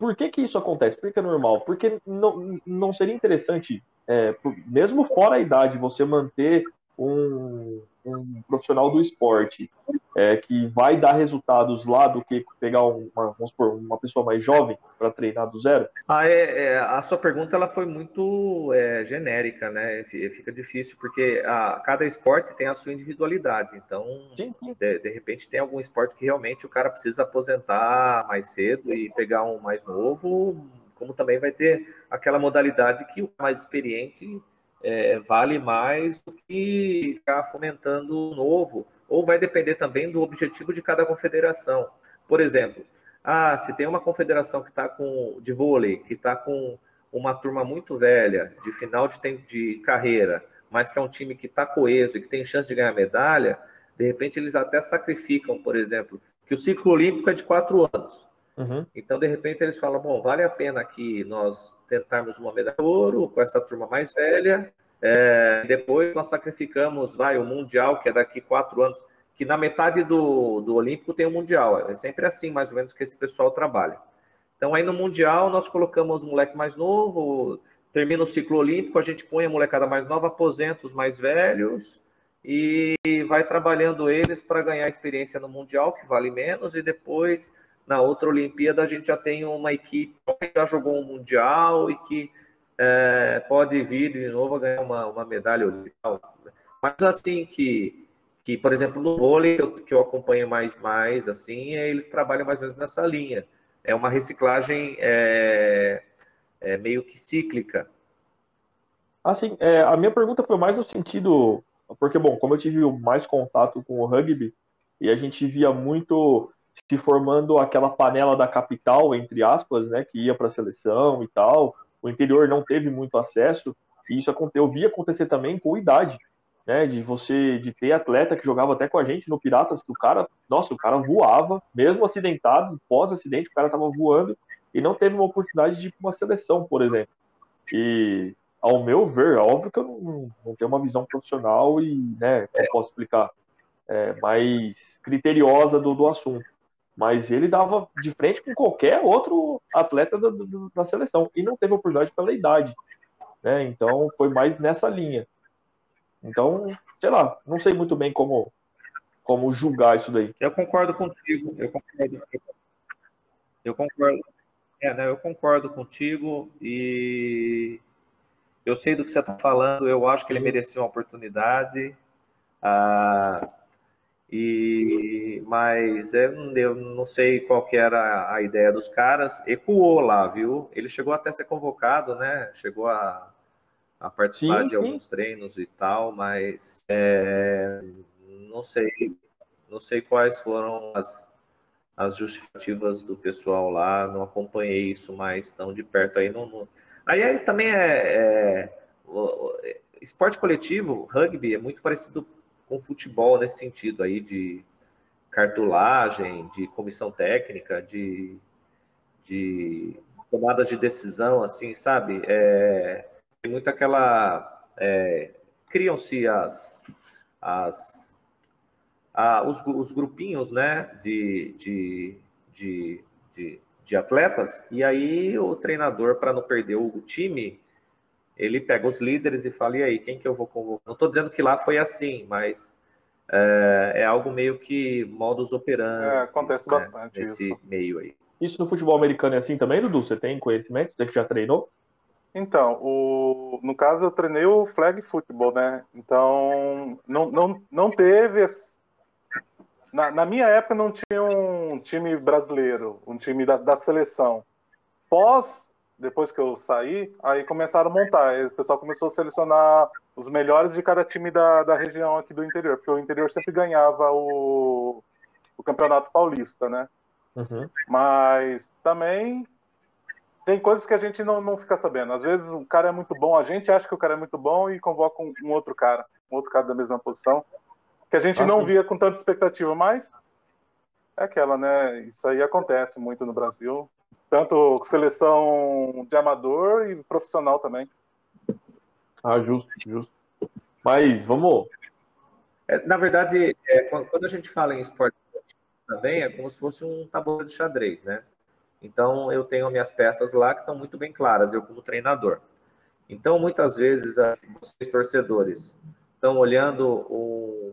por que, que isso acontece? Por que é normal? Porque não, não seria interessante, é, mesmo fora a idade, você manter um, um profissional do esporte é, que vai dar resultados lá do que pegar uma, vamos supor, uma pessoa mais jovem para treinar do zero? Ah, é, é, a sua pergunta ela foi muito é, genérica, né? Fica difícil porque a, cada esporte tem a sua individualidade. Então, sim, sim. De, de, repente, tem algum esporte que realmente o cara precisa aposentar mais cedo e pegar um mais novo, como também vai ter aquela modalidade que o mais experiente é, vale mais do que ficar fomentando o novo, ou vai depender também do objetivo de cada confederação. Por exemplo, ah, se tem uma confederação que está com de vôlei, que está com uma turma muito velha, de final de, tempo de carreira, mas que é um time que está coeso e que tem chance de ganhar medalha, de repente eles até sacrificam, por exemplo, que o ciclo olímpico é de quatro anos. Uhum. Então, de repente, eles falam: bom, vale a pena que nós tentarmos uma medalha de ouro com essa turma mais velha. É, depois nós sacrificamos, vai, o Mundial, que é daqui quatro anos, que na metade do, do Olímpico tem o Mundial. É sempre assim, mais ou menos, que esse pessoal trabalha. Então, aí no Mundial, nós colocamos um moleque mais novo, termina o ciclo olímpico, a gente põe a molecada mais nova, aposenta os mais velhos e vai trabalhando eles para ganhar experiência no Mundial, que vale menos, e depois, na outra Olimpíada, a gente já tem uma equipe que já jogou um Mundial e que é, pode vir de novo a ganhar uma, uma medalha olímpica. Mas assim que, que, por exemplo, no vôlei, que eu, que eu acompanho mais, mais assim, é, eles trabalham mais ou menos nessa linha. É uma reciclagem é, é meio que cíclica. Assim, é, a minha pergunta foi mais no sentido porque, bom, como eu tive mais contato com o rugby, e a gente via muito se formando aquela panela da capital, entre aspas, né, que ia para a seleção e tal, o interior não teve muito acesso, e isso eu via acontecer também com idade, né, de você, de ter atleta que jogava até com a gente no Piratas, que o cara, nossa, o cara voava, mesmo acidentado, pós-acidente, o cara tava voando, e não teve uma oportunidade de ir para uma seleção, por exemplo. E ao meu ver, é óbvio que eu não, não tenho uma visão profissional e, né, como posso explicar, é, mais criteriosa do, do assunto. Mas ele dava de frente com qualquer outro atleta da, da, da seleção e não teve oportunidade pela idade. Né? Então foi mais nessa linha. Então, sei lá, não sei muito bem como, como julgar isso daí. Eu concordo contigo, eu concordo. Eu concordo. É, né, eu concordo contigo e eu sei do que você está falando, eu acho que ele merecia uma oportunidade. Ah, e, mas é, eu não sei qual que era a ideia dos caras. Ecoou lá, viu? Ele chegou até a ser convocado, né? Chegou a, a participar sim, de alguns treinos e tal, mas é, não sei, não sei quais foram as, as justificativas do pessoal lá. Não acompanhei isso mais tão de perto aí. Não, não Aí, aí também é, é o, esporte coletivo, rugby, é muito parecido com futebol nesse sentido aí de cartulagem, de comissão técnica, de, de tomada de decisão, assim, sabe? É, tem muito aquela. É, Criam-se as, as, a, os, os grupinhos né, de, de, de, de de atletas, e aí o treinador, para não perder o time, ele pega os líderes e fala, e aí, quem que eu vou convocar? Não estou dizendo que lá foi assim, mas é, é algo meio que modus operandi. É, acontece né, bastante nesse isso. meio aí. Isso no futebol americano é assim também, Dudu? Você tem conhecimento? Você que já treinou? Então, o, no caso eu treinei o flag football, né? Então, não, não, não teve na, na, minha época não tinha um time brasileiro, um time da, da, seleção. Pós, depois que eu saí, aí começaram a montar. Aí o pessoal começou a selecionar os melhores de cada time da, da região aqui do interior, porque o interior sempre ganhava o, o campeonato paulista, né? Uhum. Mas também tem coisas que a gente não, não fica sabendo. Às vezes o cara é muito bom, a gente acha que o cara é muito bom e convoca um, um outro cara, um outro cara da mesma posição que a gente não via com tanta expectativa, mas é aquela, né? Isso aí acontece muito no Brasil, tanto seleção de amador e profissional também. Ah, justo, justo. Mas vamos. É, na verdade, é, quando a gente fala em esporte também, é como se fosse um tabuleiro de xadrez, né? Então, eu tenho minhas peças lá que estão muito bem claras, eu como treinador. Então, muitas vezes, vocês torcedores estão olhando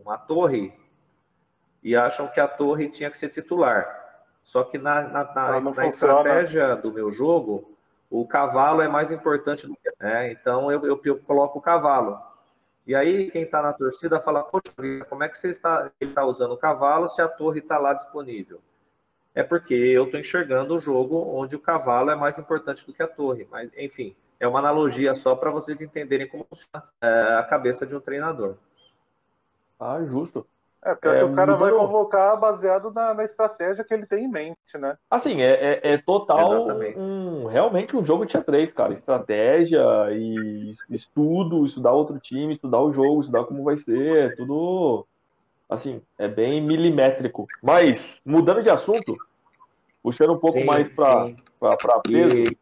uma torre e acham que a torre tinha que ser titular. Só que na, na, na, na estratégia do meu jogo, o cavalo é mais importante do que. Né? Então eu, eu, eu, coloco o cavalo. E aí quem está na torcida fala: Poxa, como é que você está, ele está usando o cavalo se a torre está lá disponível? É porque eu estou enxergando o jogo onde o cavalo é mais importante do que a torre. Mas, enfim, é uma analogia só para vocês entenderem como funciona é, a cabeça de um treinador. Ah, justo. É, porque é, o cara vai convocar baseado na, na, estratégia que ele tem em mente, né? Assim, é, é, é total um, realmente um jogo de xadrez, cara. Estratégia e estudo, estudar outro time, estudar o jogo, estudar como vai ser, é tudo assim, é bem milimétrico. Mas, mudando de assunto, puxando um pouco sim, mais para peso. E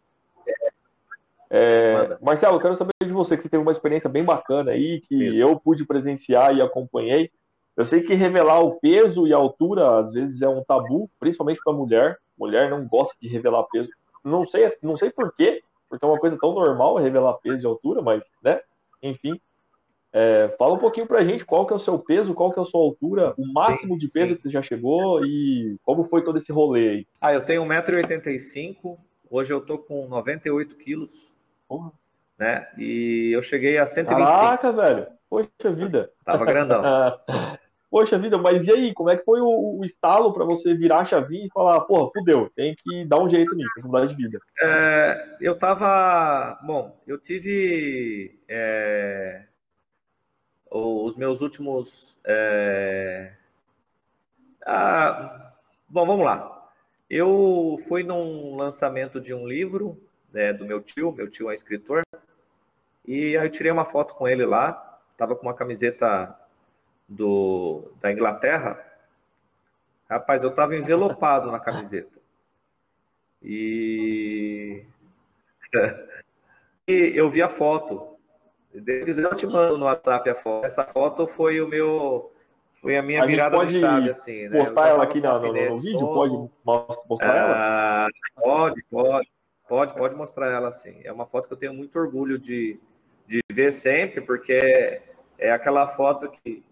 é, Marcelo, eu quero saber de você que você teve uma experiência bem bacana aí, que Isso. eu pude presenciar e acompanhei. Eu sei que revelar o peso e a altura às vezes é um tabu, principalmente para mulher. Mulher não gosta de revelar peso. Não sei, não sei porquê, porque é uma coisa tão normal revelar peso e altura, mas, né? Enfim. É, fala um pouquinho pra gente qual que é o seu peso, qual que é a sua altura, o máximo de peso sim. que você já chegou e como foi todo esse rolê aí. Ah, eu tenho 1,85m, hoje eu tô com 98 quilos, Porra. né? E eu cheguei a 125. Caraca, velho! Poxa vida! Tava grandão. Poxa vida, mas e aí, como é que foi o, o estalo para você virar a chavinha e falar, porra, fudeu, tem que dar um jeito nisso, mudar de vida? É, eu tava. Bom, eu tive. É, os meus últimos. É, ah, bom, vamos lá. Eu fui num lançamento de um livro né, do meu tio, meu tio é escritor, e aí eu tirei uma foto com ele lá, tava com uma camiseta do, da Inglaterra, rapaz, eu estava envelopado na camiseta. E... e eu vi a foto. Eu te mando no WhatsApp a foto. Essa foto foi o meu. Foi a minha a virada de chave, assim. Né? Postar ela aqui no, no, no vídeo? Pode mostrar ah, ela? Pode, pode. Pode, pode mostrar ela assim. É uma foto que eu tenho muito orgulho de, de ver sempre, porque é aquela foto que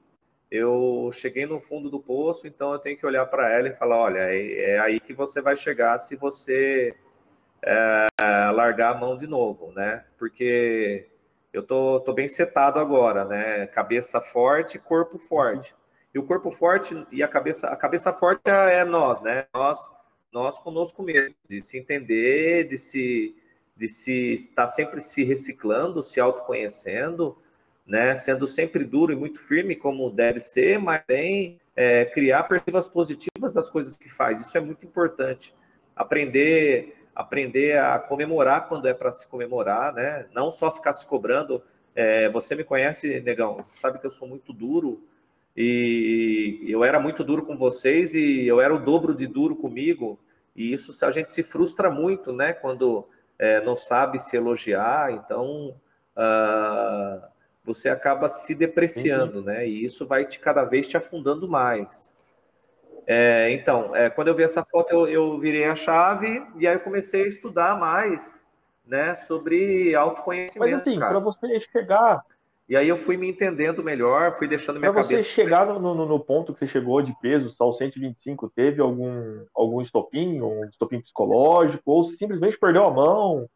eu cheguei no fundo do poço, então eu tenho que olhar para ela e falar: olha, é, é, aí que você vai chegar se você é, largar a mão de novo, né? Porque eu tô, tô bem setado agora, né? Cabeça forte, corpo forte. E o corpo forte e a cabeça, a cabeça forte é nós, né? Nós, nós conosco mesmo, de se entender, de se, de se estar sempre se reciclando, se autoconhecendo, né, sendo sempre duro e muito firme, como deve ser, mas tem é, criar perspectivas positivas das coisas que faz. Isso é muito importante. Aprender, aprender a comemorar quando é para se comemorar, né? Não só ficar se cobrando. É, você me conhece, negão. Você sabe que eu sou muito duro e eu era muito duro com vocês e eu era o dobro de duro comigo. E isso a gente se frustra muito, né? Quando é, não sabe se elogiar. Então, uh, você acaba se depreciando, uhum. né? E isso vai te cada vez te afundando mais. É, então, é, quando eu vi essa foto, eu, eu, virei a chave e aí eu comecei a estudar mais, né, sobre autoconhecimento. Mas assim, para você chegar. E aí eu fui me entendendo melhor, fui deixando minha pra cabeça. Para você chegar no, no, no, ponto que você chegou de peso, só 125, teve algum, algum estopim, um estopim psicológico, ou simplesmente perdeu a mão?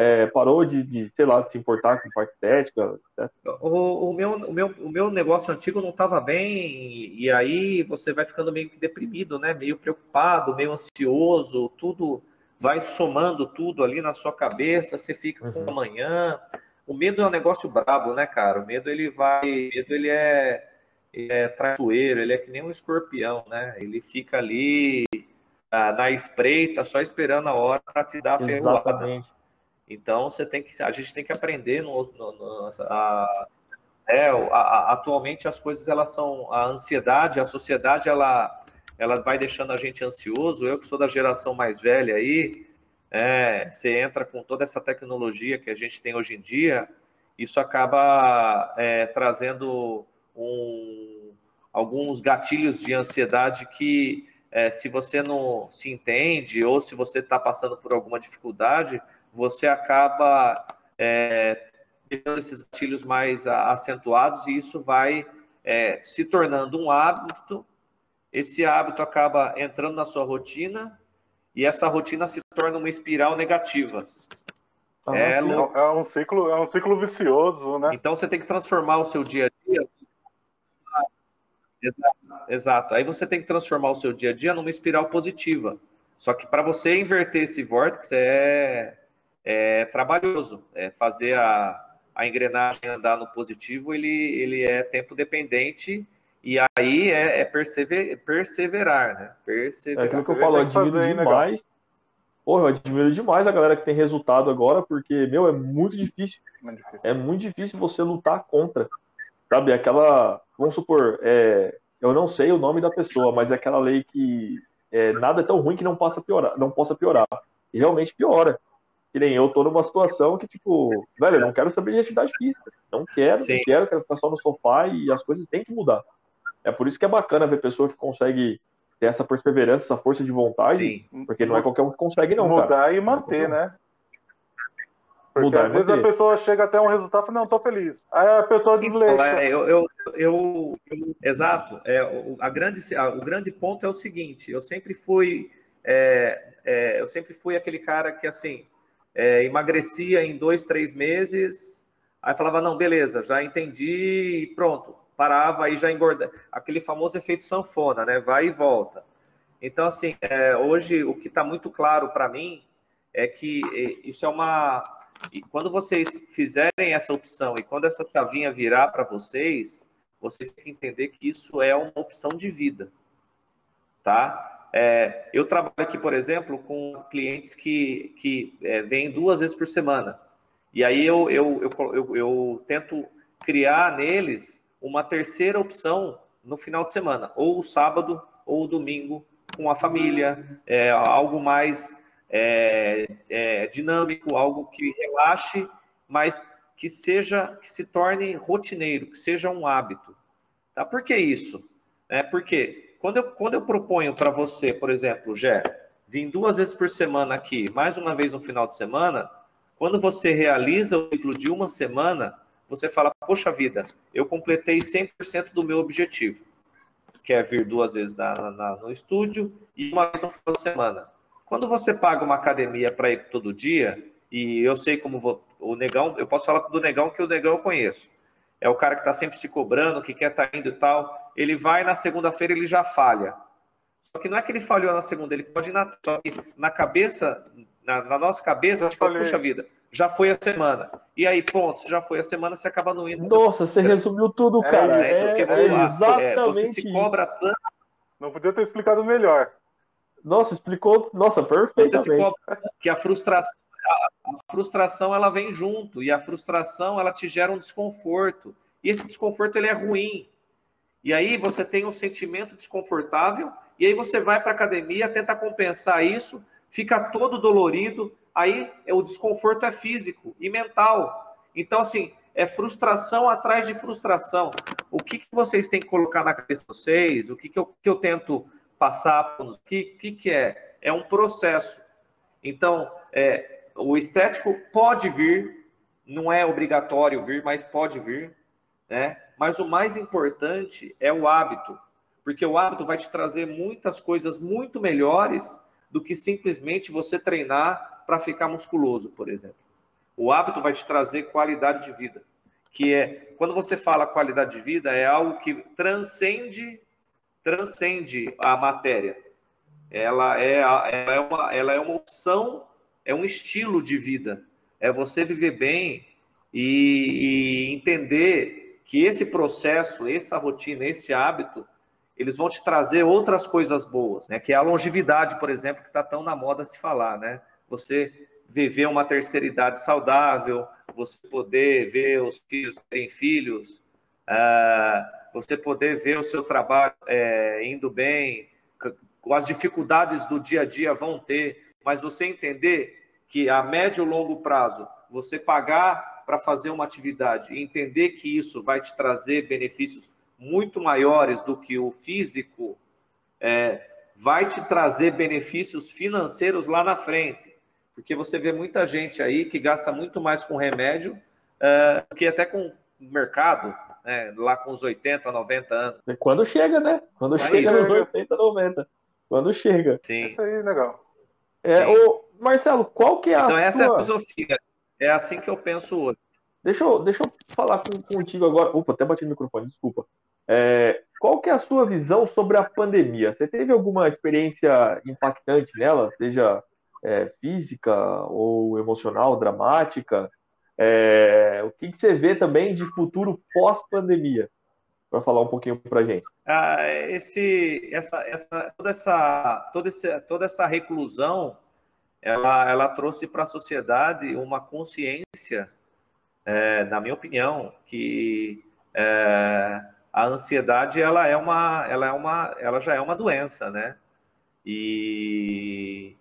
É, parou de, de, sei lá, de se importar com parte estética. Né? O, o, meu, o, meu, o meu negócio antigo não estava bem, e aí você vai ficando meio que deprimido, né? Meio preocupado, meio ansioso, tudo vai somando tudo ali na sua cabeça, você fica com uhum. amanhã. O medo é um negócio brabo, né, cara? O medo ele vai. O medo ele é, é traiçoeiro, ele é que nem um escorpião, né? Ele fica ali ah, na espreita, só esperando a hora para te dar a ferroada. Exatamente. Então você tem que, a gente tem que aprender no, no, no a, é, a, atualmente as coisas elas são a ansiedade, a sociedade ela ela vai deixando a gente ansioso. Eu que sou da geração mais velha aí, é, você entra com toda essa tecnologia que a gente tem hoje em dia, isso acaba é, trazendo um, alguns gatilhos de ansiedade que, é, se você não se entende ou se você está passando por alguma dificuldade, você acaba é, tendo esses gatilhos mais acentuados e isso vai é, se tornando um hábito. Esse hábito acaba entrando na sua rotina e essa rotina se torna uma espiral negativa. Ah, é, é, é, um ciclo, é um ciclo vicioso, né? Então você tem que transformar o seu dia a dia. Exato, exato. Aí você tem que transformar o seu dia a dia numa espiral positiva. Só que para você inverter esse vórtice é é trabalhoso. É fazer a, a engrenagem andar no positivo, ele, ele é tempo dependente e aí é, é persever, perseverar, né? Perseverar. É aquilo que eu falo, eu admiro demais. Porra, eu admiro demais a galera que tem resultado agora, porque, meu, é muito difícil. muito difícil. É muito difícil você lutar contra. Sabe, aquela. Vamos supor, é, eu não sei o nome da pessoa, mas é aquela lei que é, nada é tão ruim que não, possa piorar, não possa piorar. E realmente piora. Que nem eu tô numa situação que, tipo, velho, eu não quero saber de atividade física. Não quero, Sim. não quero, quero ficar só no sofá e as coisas têm que mudar. É por isso que é bacana ver pessoa que consegue ter essa perseverança, essa força de vontade, Sim. porque não é qualquer um que consegue, não. Mudar cara. e manter, né? Porque Mudar, às vezes manter. a pessoa chega até um resultado e fala, não, tô feliz. Aí a pessoa Então, desleixa. é, eu, eu, eu- eu- exato. É, o, a grande, a- o grande ponto é o seguinte: eu sempre fui, é, é, eu sempre fui aquele cara que assim é, emagrecia em dois, três meses, aí falava não, beleza, já entendi, e pronto, parava aí já engorda, aquele famoso efeito sanfona, né? Vai e volta. Então assim, é, hoje o que está muito claro para mim é que isso é uma quando vocês fizerem essa opção e quando essa chavinha virar para vocês, vocês têm que entender que isso é uma opção de vida, tá? É, eu trabalho aqui, por exemplo, com clientes que, que é, vêm duas vezes por semana. E aí eu, eu, eu, eu, eu tento criar neles uma terceira opção no final de semana, ou sábado ou domingo com a família, é, algo mais é, é, dinâmico, algo que relaxe, mas que seja, que se torne rotineiro, que seja um hábito. Tá? Por que isso? É porque quando eu, quando eu proponho para você, por exemplo, Gé, vir duas vezes por semana aqui, mais uma vez no final de semana, quando você realiza o ciclo de uma semana, você fala, poxa vida, eu completei 100% do meu objetivo, que é vir duas vezes na, na, no estúdio e uma vez no final de semana. Quando você paga uma academia para ir todo dia, e eu sei como vou, o negão, eu posso falar do negão que o negão eu conheço. É o cara que está sempre se cobrando, que quer estar tá indo e tal. Ele vai na segunda-feira, ele já falha. Só que não é que ele falhou na segunda, ele pode ir na, só que na cabeça, na, na nossa cabeça, a gente fala, puxa vida, já foi a semana. E aí, pronto, já foi a semana, você acaba não indo. Nossa, você resumiu tudo, É cara. É, é vamos lá, exatamente é, você se isso. cobra tanto, Não podia ter explicado melhor. Nossa, explicou. Nossa, você se perfeitamente. cobra que a frustração, a, frustração ela vem junto e a frustração ela te gera um desconforto. E esse desconforto ele é ruim. E aí você tem um sentimento desconfortável e aí você vai para a academia, tenta compensar isso, fica todo dolorido, aí o desconforto é físico e mental. Então, assim, é frustração atrás de frustração. O que, que vocês têm que colocar na cabeça de vocês? O que, que, eu, que eu tento passar? O que, que é? É um processo. Então, é, o estético pode vir, não é obrigatório vir, mas pode vir, né? Mas o mais importante é o hábito, porque o hábito vai te trazer muitas coisas muito melhores do que simplesmente você treinar para ficar musculoso, por exemplo. O hábito vai te trazer qualidade de vida, que é quando você fala qualidade de vida é algo que transcende transcende a matéria. Ela é, ela é, uma, ela é uma opção, é um estilo de vida. É você viver bem e, e entender que esse processo, essa rotina, esse hábito, eles vão te trazer outras coisas boas, né? Que é a longevidade, por exemplo, que está tão na moda se falar, né? Você viver uma terceira idade saudável, você poder ver os filhos terem filhos, uh, você poder ver o seu trabalho é, indo bem, as dificuldades do dia a dia vão ter, mas você entender que a médio e longo prazo, você pagar para fazer uma atividade e entender que isso vai te trazer benefícios muito maiores do que o físico, é, vai te trazer benefícios financeiros lá na frente. Porque você vê muita gente aí que gasta muito mais com remédio é, que até com mercado, né, lá com os 80, 90 anos. Quando chega, né? Quando É chega isso. nos 80, 90. Quando chega. Sim. Isso aí, legal. É, ô, Marcelo, qual que é a Então, essa é a filosofia. É assim que eu penso hoje. Deixa eu, deixa eu falar com, contigo agora. Opa, até bati no microfone, desculpa. É, qual que é a sua visão sobre a pandemia? Você teve alguma experiência impactante nela, seja é, física ou emocional, dramática? É, o que, que você vê também de futuro pós-pandemia? Para falar um pouquinho para gente. Ah, esse, essa, essa, toda, essa, toda, essa, toda essa reclusão, ela, ela trouxe para a sociedade uma consciência, é, na minha opinião, que é, a ansiedade ela é uma, ela é uma, ela já é uma doença, né? E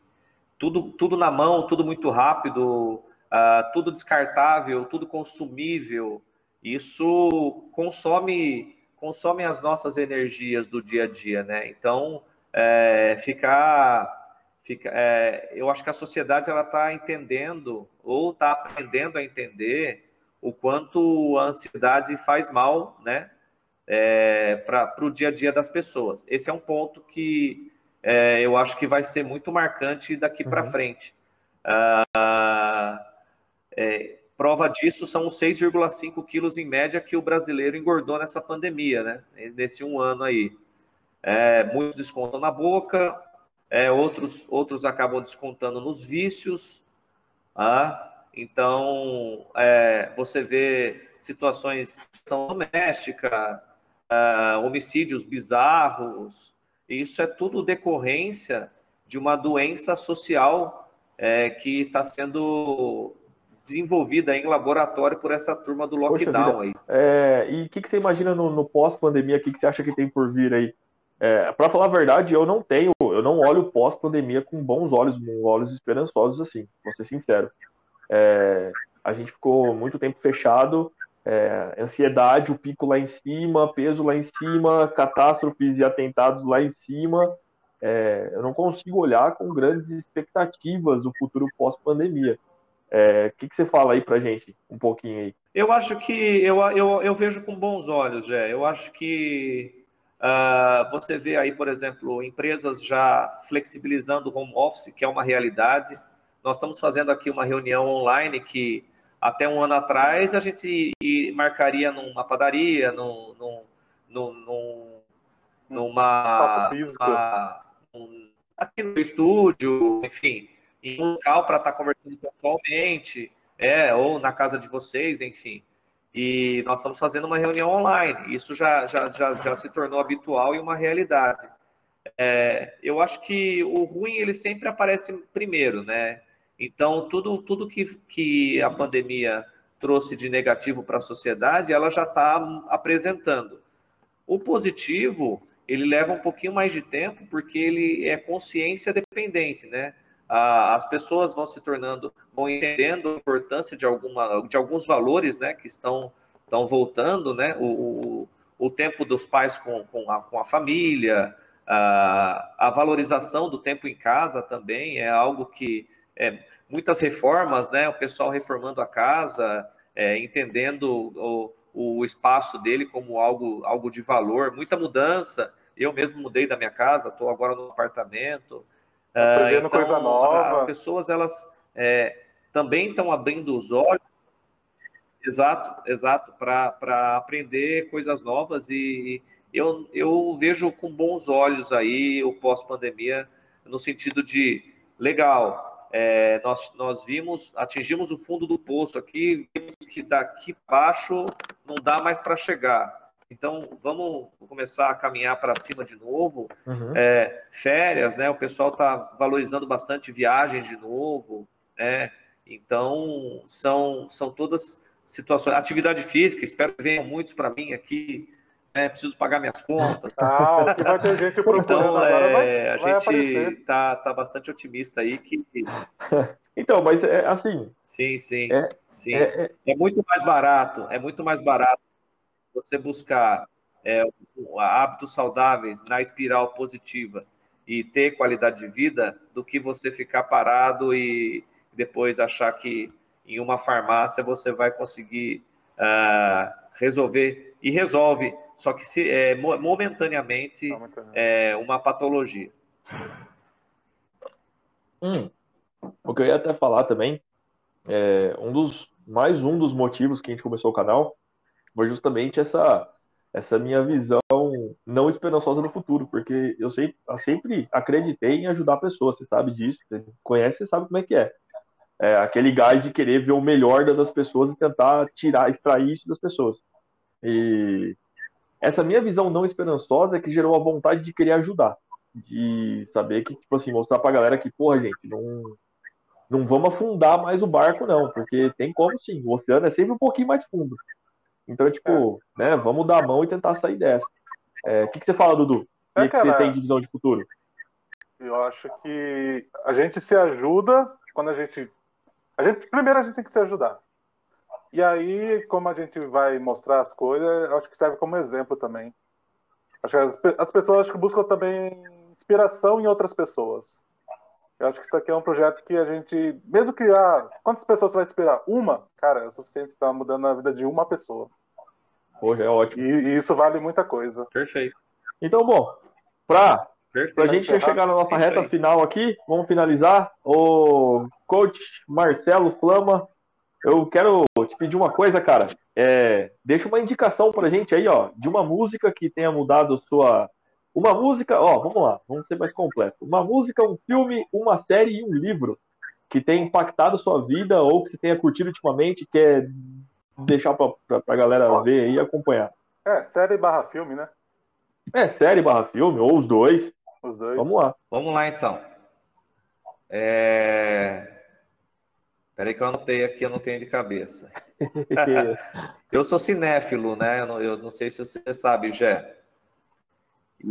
tudo, tudo na mão, tudo muito rápido, ah, tudo descartável, tudo consumível. Isso consome consome as nossas energias do dia a dia, né? Então, é, ficar fica, é, eu acho que a sociedade ela está entendendo ou está aprendendo a entender o quanto a ansiedade faz mal, né, é, para o dia a dia das pessoas. Esse é um ponto que é, eu acho que vai ser muito marcante daqui para uhum. frente. Ah, é, prova disso são os 6,5 quilos em média que o brasileiro engordou nessa pandemia, né? Nesse um ano aí. É, muitos descontam na boca, é, outros, outros acabam descontando nos vícios. Ah, então, é, você vê situações de doméstica, uh, homicídios bizarros. Isso é tudo decorrência de uma doença social é, que está sendo desenvolvida em laboratório por essa turma do lockdown aí. É, e o que, que, você imagina no, no pós-pandemia? O que, que, você acha que tem por vir aí? É, para falar a verdade, eu não tenho, eu não olho pós-pandemia com bons olhos, com olhos esperançosos assim, vou ser sincero. É, a gente ficou muito tempo fechado é, ansiedade, o pico lá em cima, peso lá em cima, catástrofes e atentados lá em cima. É, eu não consigo olhar com grandes expectativas o futuro pós-pandemia. É, o que, que, você fala aí pra gente, um pouquinho aí? Eu acho que eu, eu, eu vejo com bons olhos, Jé. Eu acho que uh, você vê aí, por exemplo, empresas já flexibilizando o home office, que é uma realidade. Nós estamos fazendo aqui uma reunião online que até um ano atrás, a gente marcaria numa padaria, num, num, num, numa, uma, um, aqui no estúdio, enfim, em um local para estar tá conversando pessoalmente, é, ou na casa de vocês, enfim. E nós estamos fazendo uma reunião online. Isso já, já, já, já se tornou habitual e uma realidade. É, eu acho que o ruim ele sempre aparece primeiro, né? Então, tudo, tudo que, que a pandemia trouxe de negativo para a sociedade, ela já está apresentando. O positivo, ele leva um pouquinho mais de tempo, porque ele é consciência dependente, né? As pessoas vão se tornando, vão entendendo a importância de, alguma, de alguns valores, né, que estão, estão voltando, né? O, o, o tempo dos pais com, com, a, com a família, a, a valorização do tempo em casa também é algo que é, muitas reformas, né? O pessoal reformando a casa, é, entendendo o, o espaço dele como algo, algo de valor, muita mudança. Eu mesmo mudei da minha casa, estou agora no apartamento. Tá aprendendo então, coisa nova. As pessoas elas é, também estão abrindo os olhos. Exato, exato, para aprender coisas novas e eu, eu vejo com bons olhos aí o pós-pandemia no sentido de legal, é, nós, nós vimos, atingimos o fundo do poço aqui, vimos que daqui baixo não dá mais para chegar. Então, vamos começar a caminhar para cima de novo. Uhum. É, férias, né? O pessoal está valorizando bastante viagens de novo, né? Então, são, são todas situações. Atividade física, espero que venham muitos para mim aqui né? Preciso pagar minhas contas. Ah, que vai ter gente procurando então, agora, vai, a vai gente tá, tá bastante otimista aí que. Então, mas é assim. Sim, sim. É, sim. É, é... é muito mais barato, é muito mais barato você buscar é, hábitos saudáveis na espiral positiva e ter qualidade de vida do que você ficar parado e depois achar que em uma farmácia você vai conseguir uh, resolver e resolve. Só que se, é, momentaneamente. é uma patologia. Hum, o que eu ia até falar também, é, um dos, mais um dos motivos que a gente começou o canal foi justamente essa, essa minha visão não esperançosa no futuro, porque eu, eu sempre acreditei em ajudar pessoas, você sabe disso, você conhece, você sabe como é que é. é aquele gás de querer ver o melhor das pessoas e tentar tirar, extrair isso das pessoas. E essa minha visão não esperançosa é que gerou a vontade de querer ajudar. De saber que, tipo assim, mostrar pra galera que, porra, gente, não, não vamos afundar mais o barco, não, porque tem como sim, o oceano é sempre um pouquinho mais fundo. Então, tipo, é. né, vamos dar a mão e tentar sair dessa. É, o que, que você fala, Dudu? O é, que, você tem de visão de futuro? Eu acho que a gente se ajuda quando a gente. A gente primeiro a gente tem que se ajudar. E aí, como a gente vai mostrar as coisas, acho que serve como exemplo também. Acho que as, as pessoas acho que buscam também inspiração em outras pessoas. Eu acho que isso aqui é um projeto que a gente, mesmo que ah, quantas pessoas você vai esperar? Uma, cara, é o suficiente estar mudando a vida de uma pessoa. Hoje é ótimo. E, e, isso vale muita coisa. Perfeito. Então, bom, para a gente chegar na nossa reta aí. final aqui, vamos finalizar. O coach Marcelo Flama, eu quero te pedir uma coisa, cara. É, deixa uma indicação pra gente aí, ó, de uma música que tenha mudado sua uma música, ó, vamos lá, vamos ser mais completo. Uma música, um filme, uma série e um livro que tenha impactado sua vida ou que você tenha curtido ultimamente, quer deixar pra, pra, pra galera ó, ver e acompanhar. É, série barra filme, né? É, série barra filme, ou os dois. Os dois. Vamos lá. Vamos lá, então. É... Peraí que eu anotei aqui, eu não tenho de cabeça. eu sou cinéfilo, né? Eu não, eu não sei se você sabe, Jé.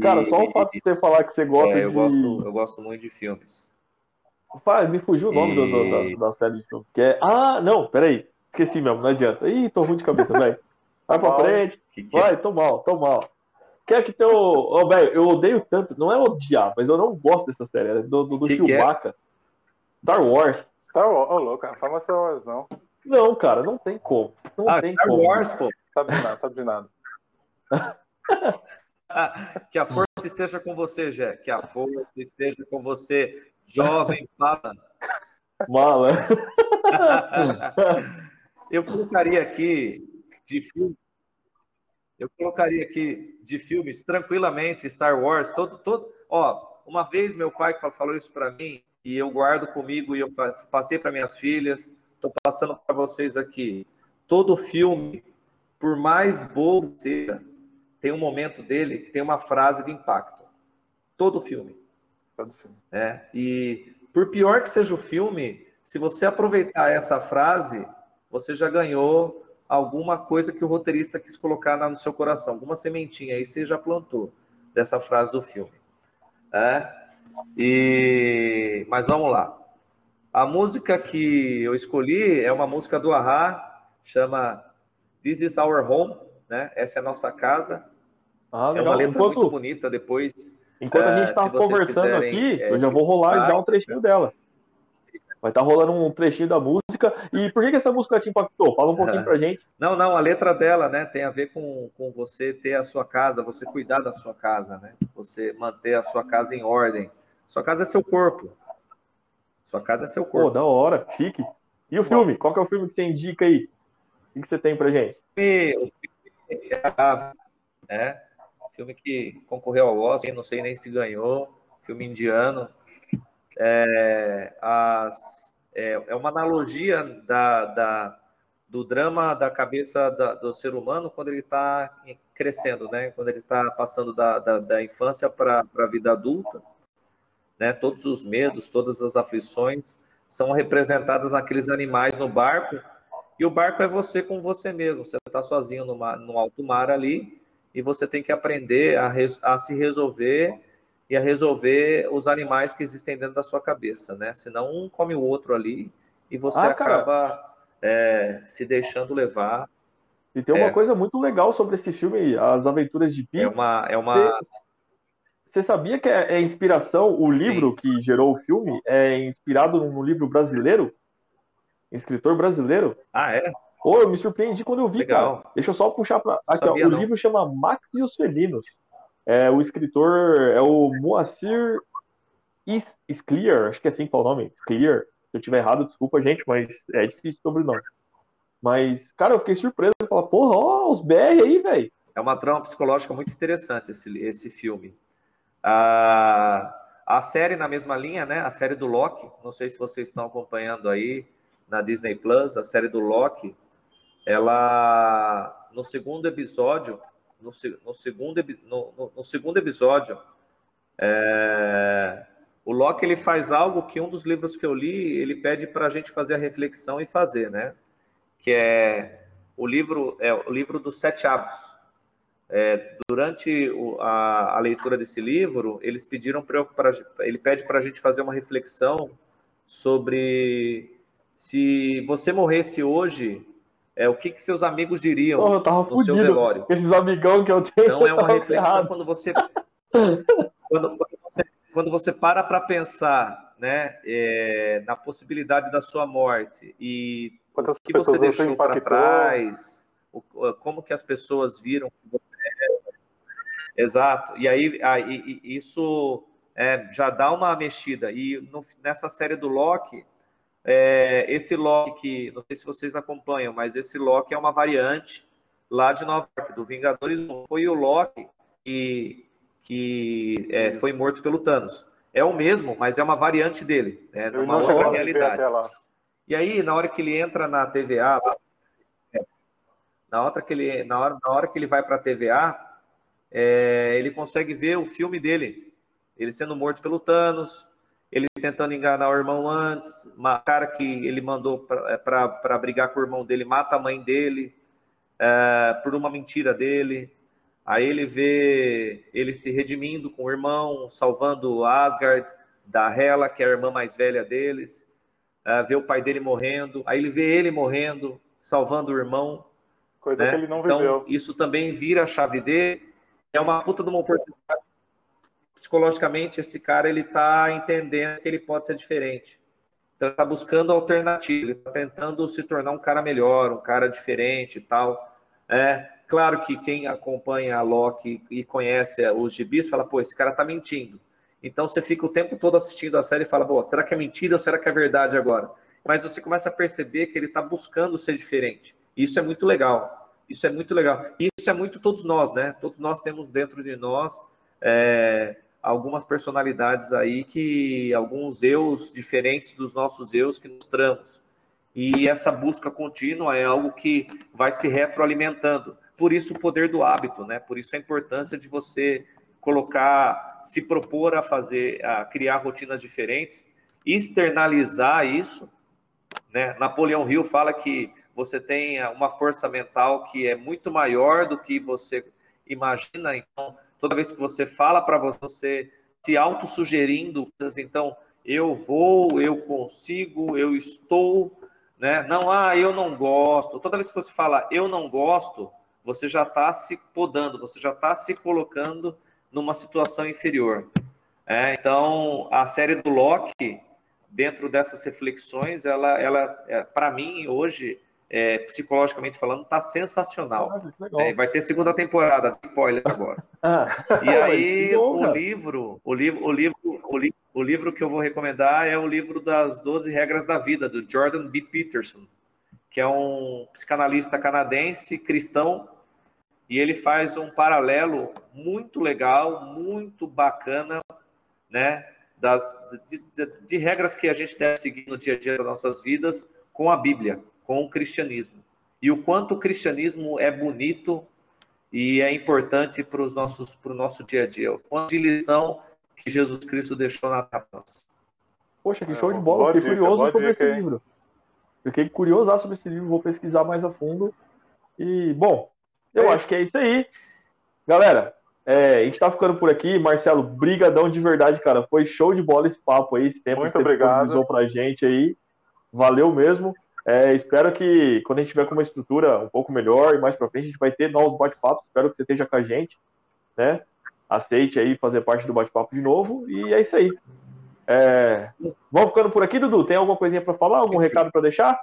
Cara, só o fato de você falar que você gosta é, eu de. Gosto, eu gosto muito de filmes. Pai, me fugiu o nome e... do, do, da, da, série de filme. Que é... Ah, não, peraí. Esqueci mesmo, não adianta. Ih, tô ruim de cabeça, velho. Vai pra frente. Que que é? Vai, é? tô mal, tô mal. Quer que teu. Ô, oh, velho, eu odeio tanto. Não é odiar, mas eu não gosto dessa série. É do, do, do que Chewbacca. É? Star Wars. Star Wars, ô oh, louco, não fala Star Wars, não. Não, cara, não tem como. Não ah, tem Star como. Wars, pô. Sabe de nada, sabe de nada. que a força esteja com você, Jé. Que a força esteja com você, jovem mala. Mala. Eu colocaria aqui de filme. Eu colocaria aqui de filmes tranquilamente Star Wars, todo todo, ó, uma vez meu pai falou isso para mim e eu guardo comigo e eu passei para minhas filhas, estou passando para vocês aqui. Todo filme, por mais bobo que seja, tem um momento dele que tem uma frase de impacto. Todo filme. Todo filme. É, e por pior que seja o filme, se você aproveitar essa frase, você já ganhou alguma coisa que o roteirista quis colocar no seu coração, alguma sementinha aí você já plantou dessa frase do filme. É? E mas vamos lá. A música que eu escolhi é uma música do Ahá, chama This is Our Home, né? Essa é a nossa casa. Ah, é uma letra enquanto, muito bonita. Depois, enquanto a gente está conversando quiserem, aqui, é, eu já vou rolar já um trechinho dela. Vai estar tá rolando um trechinho da música. E por que, que essa música te impactou? Fala um pouquinho pra gente. Não, não, a letra dela, né, tem a ver com, com você ter a sua casa, você cuidar da sua casa, né? Você manter a sua casa em ordem. Sua casa é seu corpo. Sua casa é seu corpo. Pô, da hora, chique. E o filme? Qual que é o filme que você indica aí? O que você tem pra gente? O filme é, né? Filme que concorreu ao Oscar, não sei nem se ganhou, filme indiano. É, as, é, é uma analogia da, da, do drama da cabeça da, do ser humano quando ele está crescendo, né? quando ele está passando da, da, da infância para a vida adulta. Né? Todos os medos, todas as aflições são representadas naqueles animais no barco, e o barco é você com você mesmo. Você está sozinho no, mar, no alto mar ali, e você tem que aprender a, a se resolver e a resolver os animais que existem dentro da sua cabeça, né? Senão um come o outro ali e você ah, acaba é, se deixando levar. E tem uma é, coisa muito legal sobre esse filme, As Aventuras de Pi. É uma, é uma. Você sabia que é, é inspiração? O livro Sim. que gerou o filme é inspirado num livro brasileiro, escritor brasileiro. Ah, é? Pô, eu me surpreendi quando eu vi, Legal. cara. Deixa eu só puxar para aqui, ó, O livro chama Max e os Felinos. É, o escritor é o Moacir Sclear, acho que é assim que fala o nome, Sclear. Se eu tiver errado, desculpa, gente, mas é difícil o sobrenome. Mas, cara, eu fiquei surpreso. Eu falei, porra, ó, os BR aí, velho. É uma trama psicológica muito interessante esse, esse filme. A, a série na mesma linha, né? A série do Loki. Não sei se vocês estão acompanhando aí na Disney Plus, a série do Loki ela no segundo episódio, no, no segundo, no, no, segundo episódio, é, o Locke ele faz algo que um dos livros que eu li ele pede para a gente fazer a reflexão e fazer, né? Que é o livro é o livro dos sete hábitos. É, durante o, a, a, leitura desse livro, eles pediram para ele pede para a gente fazer uma reflexão sobre se você morresse hoje é, o que, que seus amigos diriam oh, no fudido. seu velório. Esses amigão que eu tenho. Não é uma reflexão quando você, quando, quando, você quando você para para pensar né, é, na possibilidade da sua morte e Quantas o que você deixou para trás, o- como que as pessoas viram que você é. Exato. E aí, aí isso é, já dá uma mexida. E no- nessa série do Loki, é, esse Loki que, não sei se vocês acompanham, mas esse Loki é uma variante lá de Nova York, do Vingadores 1. Foi o Loki que, que é, foi morto pelo Thanos. É o mesmo, mas é uma variante dele, né, numa cheguei outra realidade. E aí, na hora que ele entra na TVA, é, na hora que ele, na hora, na hora que ele vai para a TVA, é, ele consegue ver o filme dele, ele sendo morto pelo Thanos, tentando enganar o irmão antes, uma cara que ele mandou para brigar com o irmão dele, mata a mãe dele é, por uma mentira dele. Aí ele vê ele se redimindo com o irmão, salvando Asgard da Hela, que é a irmã mais velha deles. É, vê o pai dele morrendo. Aí ele vê ele morrendo, salvando o irmão. Coisa né? que ele não então, viveu. isso também vira a chave dele. É uma puta de uma oportunidade. Psicologicamente, esse cara ele tá entendendo que ele pode ser diferente. Então, está buscando alternativa, está tentando se tornar um cara melhor, um cara diferente e tal. É, claro que quem acompanha a Loki e conhece os gibis fala, pô, esse cara tá mentindo. Então você fica o tempo todo assistindo a série e fala, pô, será que é mentira ou será que é verdade agora? Mas você começa a perceber que ele está buscando ser diferente. Isso é muito legal. Isso é muito legal. Isso é muito todos nós, né? Todos nós temos dentro de nós é, algumas personalidades aí que alguns eus diferentes dos nossos eus que mostramos. E essa busca contínua é algo que vai se retroalimentando. Por isso o poder do hábito, né? Por isso a importância de você colocar, se propor a fazer, a criar rotinas diferentes, externalizar isso, né? Napoleão Hill fala que você tem uma força mental que é muito maior do que você imagina, então toda vez que você fala para você se autossugerindo, então eu vou, eu consigo, eu estou, né? Não, ah, eu não gosto. Toda vez que você fala eu não gosto, você já está se podando, você já está se colocando numa situação inferior. É, então, a série do Loki, dentro dessas reflexões, ela, ela é, para mim, hoje, é, psicologicamente falando, está sensacional. Ah, é, vai ter segunda temporada, spoiler agora. Ah, e aí, bom, o livro, o livro, o livro, o livro, o livro que eu vou recomendar é o livro das 12 regras da vida, do Jordan B. Peterson, que é um psicanalista canadense cristão, e ele faz um paralelo muito legal, muito bacana, né, das, de, de, de regras que a gente deve seguir no dia a dia das nossas vidas com a Bíblia, com o cristianismo. E o quanto o cristianismo é bonito e é importante para os nossos para o nosso dia a dia. O quanto de lição que Jesus Cristo deixou na nós. Poxa, que show de bola! Fiquei curioso sobre dica, esse hein? livro. Fiquei curioso sobre esse livro, vou pesquisar mais a fundo. E, bom, eu É acho que é isso aí. Galera, é, a gente tá ficando por aqui. Marcelo, brigadão de verdade, cara. Foi show de bola esse papo aí, esse tempo Muito que você obrigado. disponibilizou pra gente aí. Valeu mesmo. É, espero que quando a gente tiver com uma estrutura um pouco melhor e mais pra frente, a gente vai ter novos bate-papos. Espero que você esteja com a gente, né? Aceite aí fazer parte do bate-papo de novo. E é isso aí. É, Vamos ficando por aqui, Dudu? Tem alguma coisinha pra falar? Algum recado pra deixar?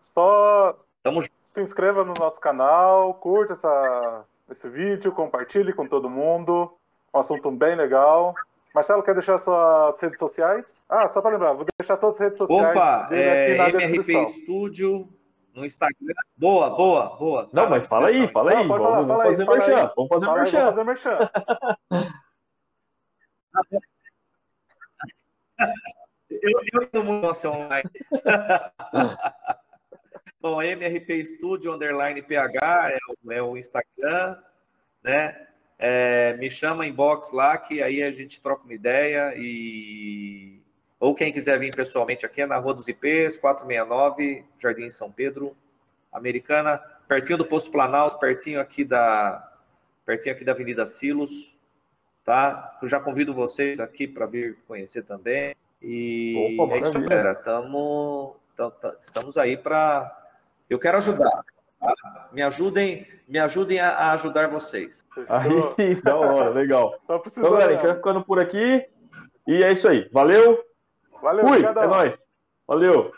Só Tamo junto. se inscreva no nosso canal, curta essa, esse vídeo, compartilhe com todo mundo. Um assunto bem legal. Marcelo, quer deixar suas redes sociais? Ah, só para lembrar, vou deixar todas as redes sociais Opa, é, aqui na MRP descrição. Studio no Instagram. Boa, boa, boa. Não, Tá mas fala aí, fala aí. Não, vamos falar, vamos fala aí, fazer fala merchan. aí. Vamos fazer Fala aí, merchan. vou fazer merchan. Eu, eu não mudo nosso online. Bom, MRP Studio Underline PH é o, é o Instagram, né? É, me chama inbox lá que aí a gente troca uma ideia e ou quem quiser vir pessoalmente aqui é na Rua dos IPs, 469, Jardim São Pedro, Americana, pertinho do Posto Planalto, pertinho aqui da pertinho aqui da Avenida Silos, tá? Eu já convido vocês aqui para vir conhecer também. E Opa, é isso, galera. Tamo, tam- tam- estamos aí para. Eu quero ajudar. Tá? Me ajudem, me ajudem a, a ajudar vocês. Aí sim, da hora, legal. Tá Então, galera, a gente vai ficando por aqui. E é isso aí. Valeu. Valeu, Fui, é nóis. Valeu.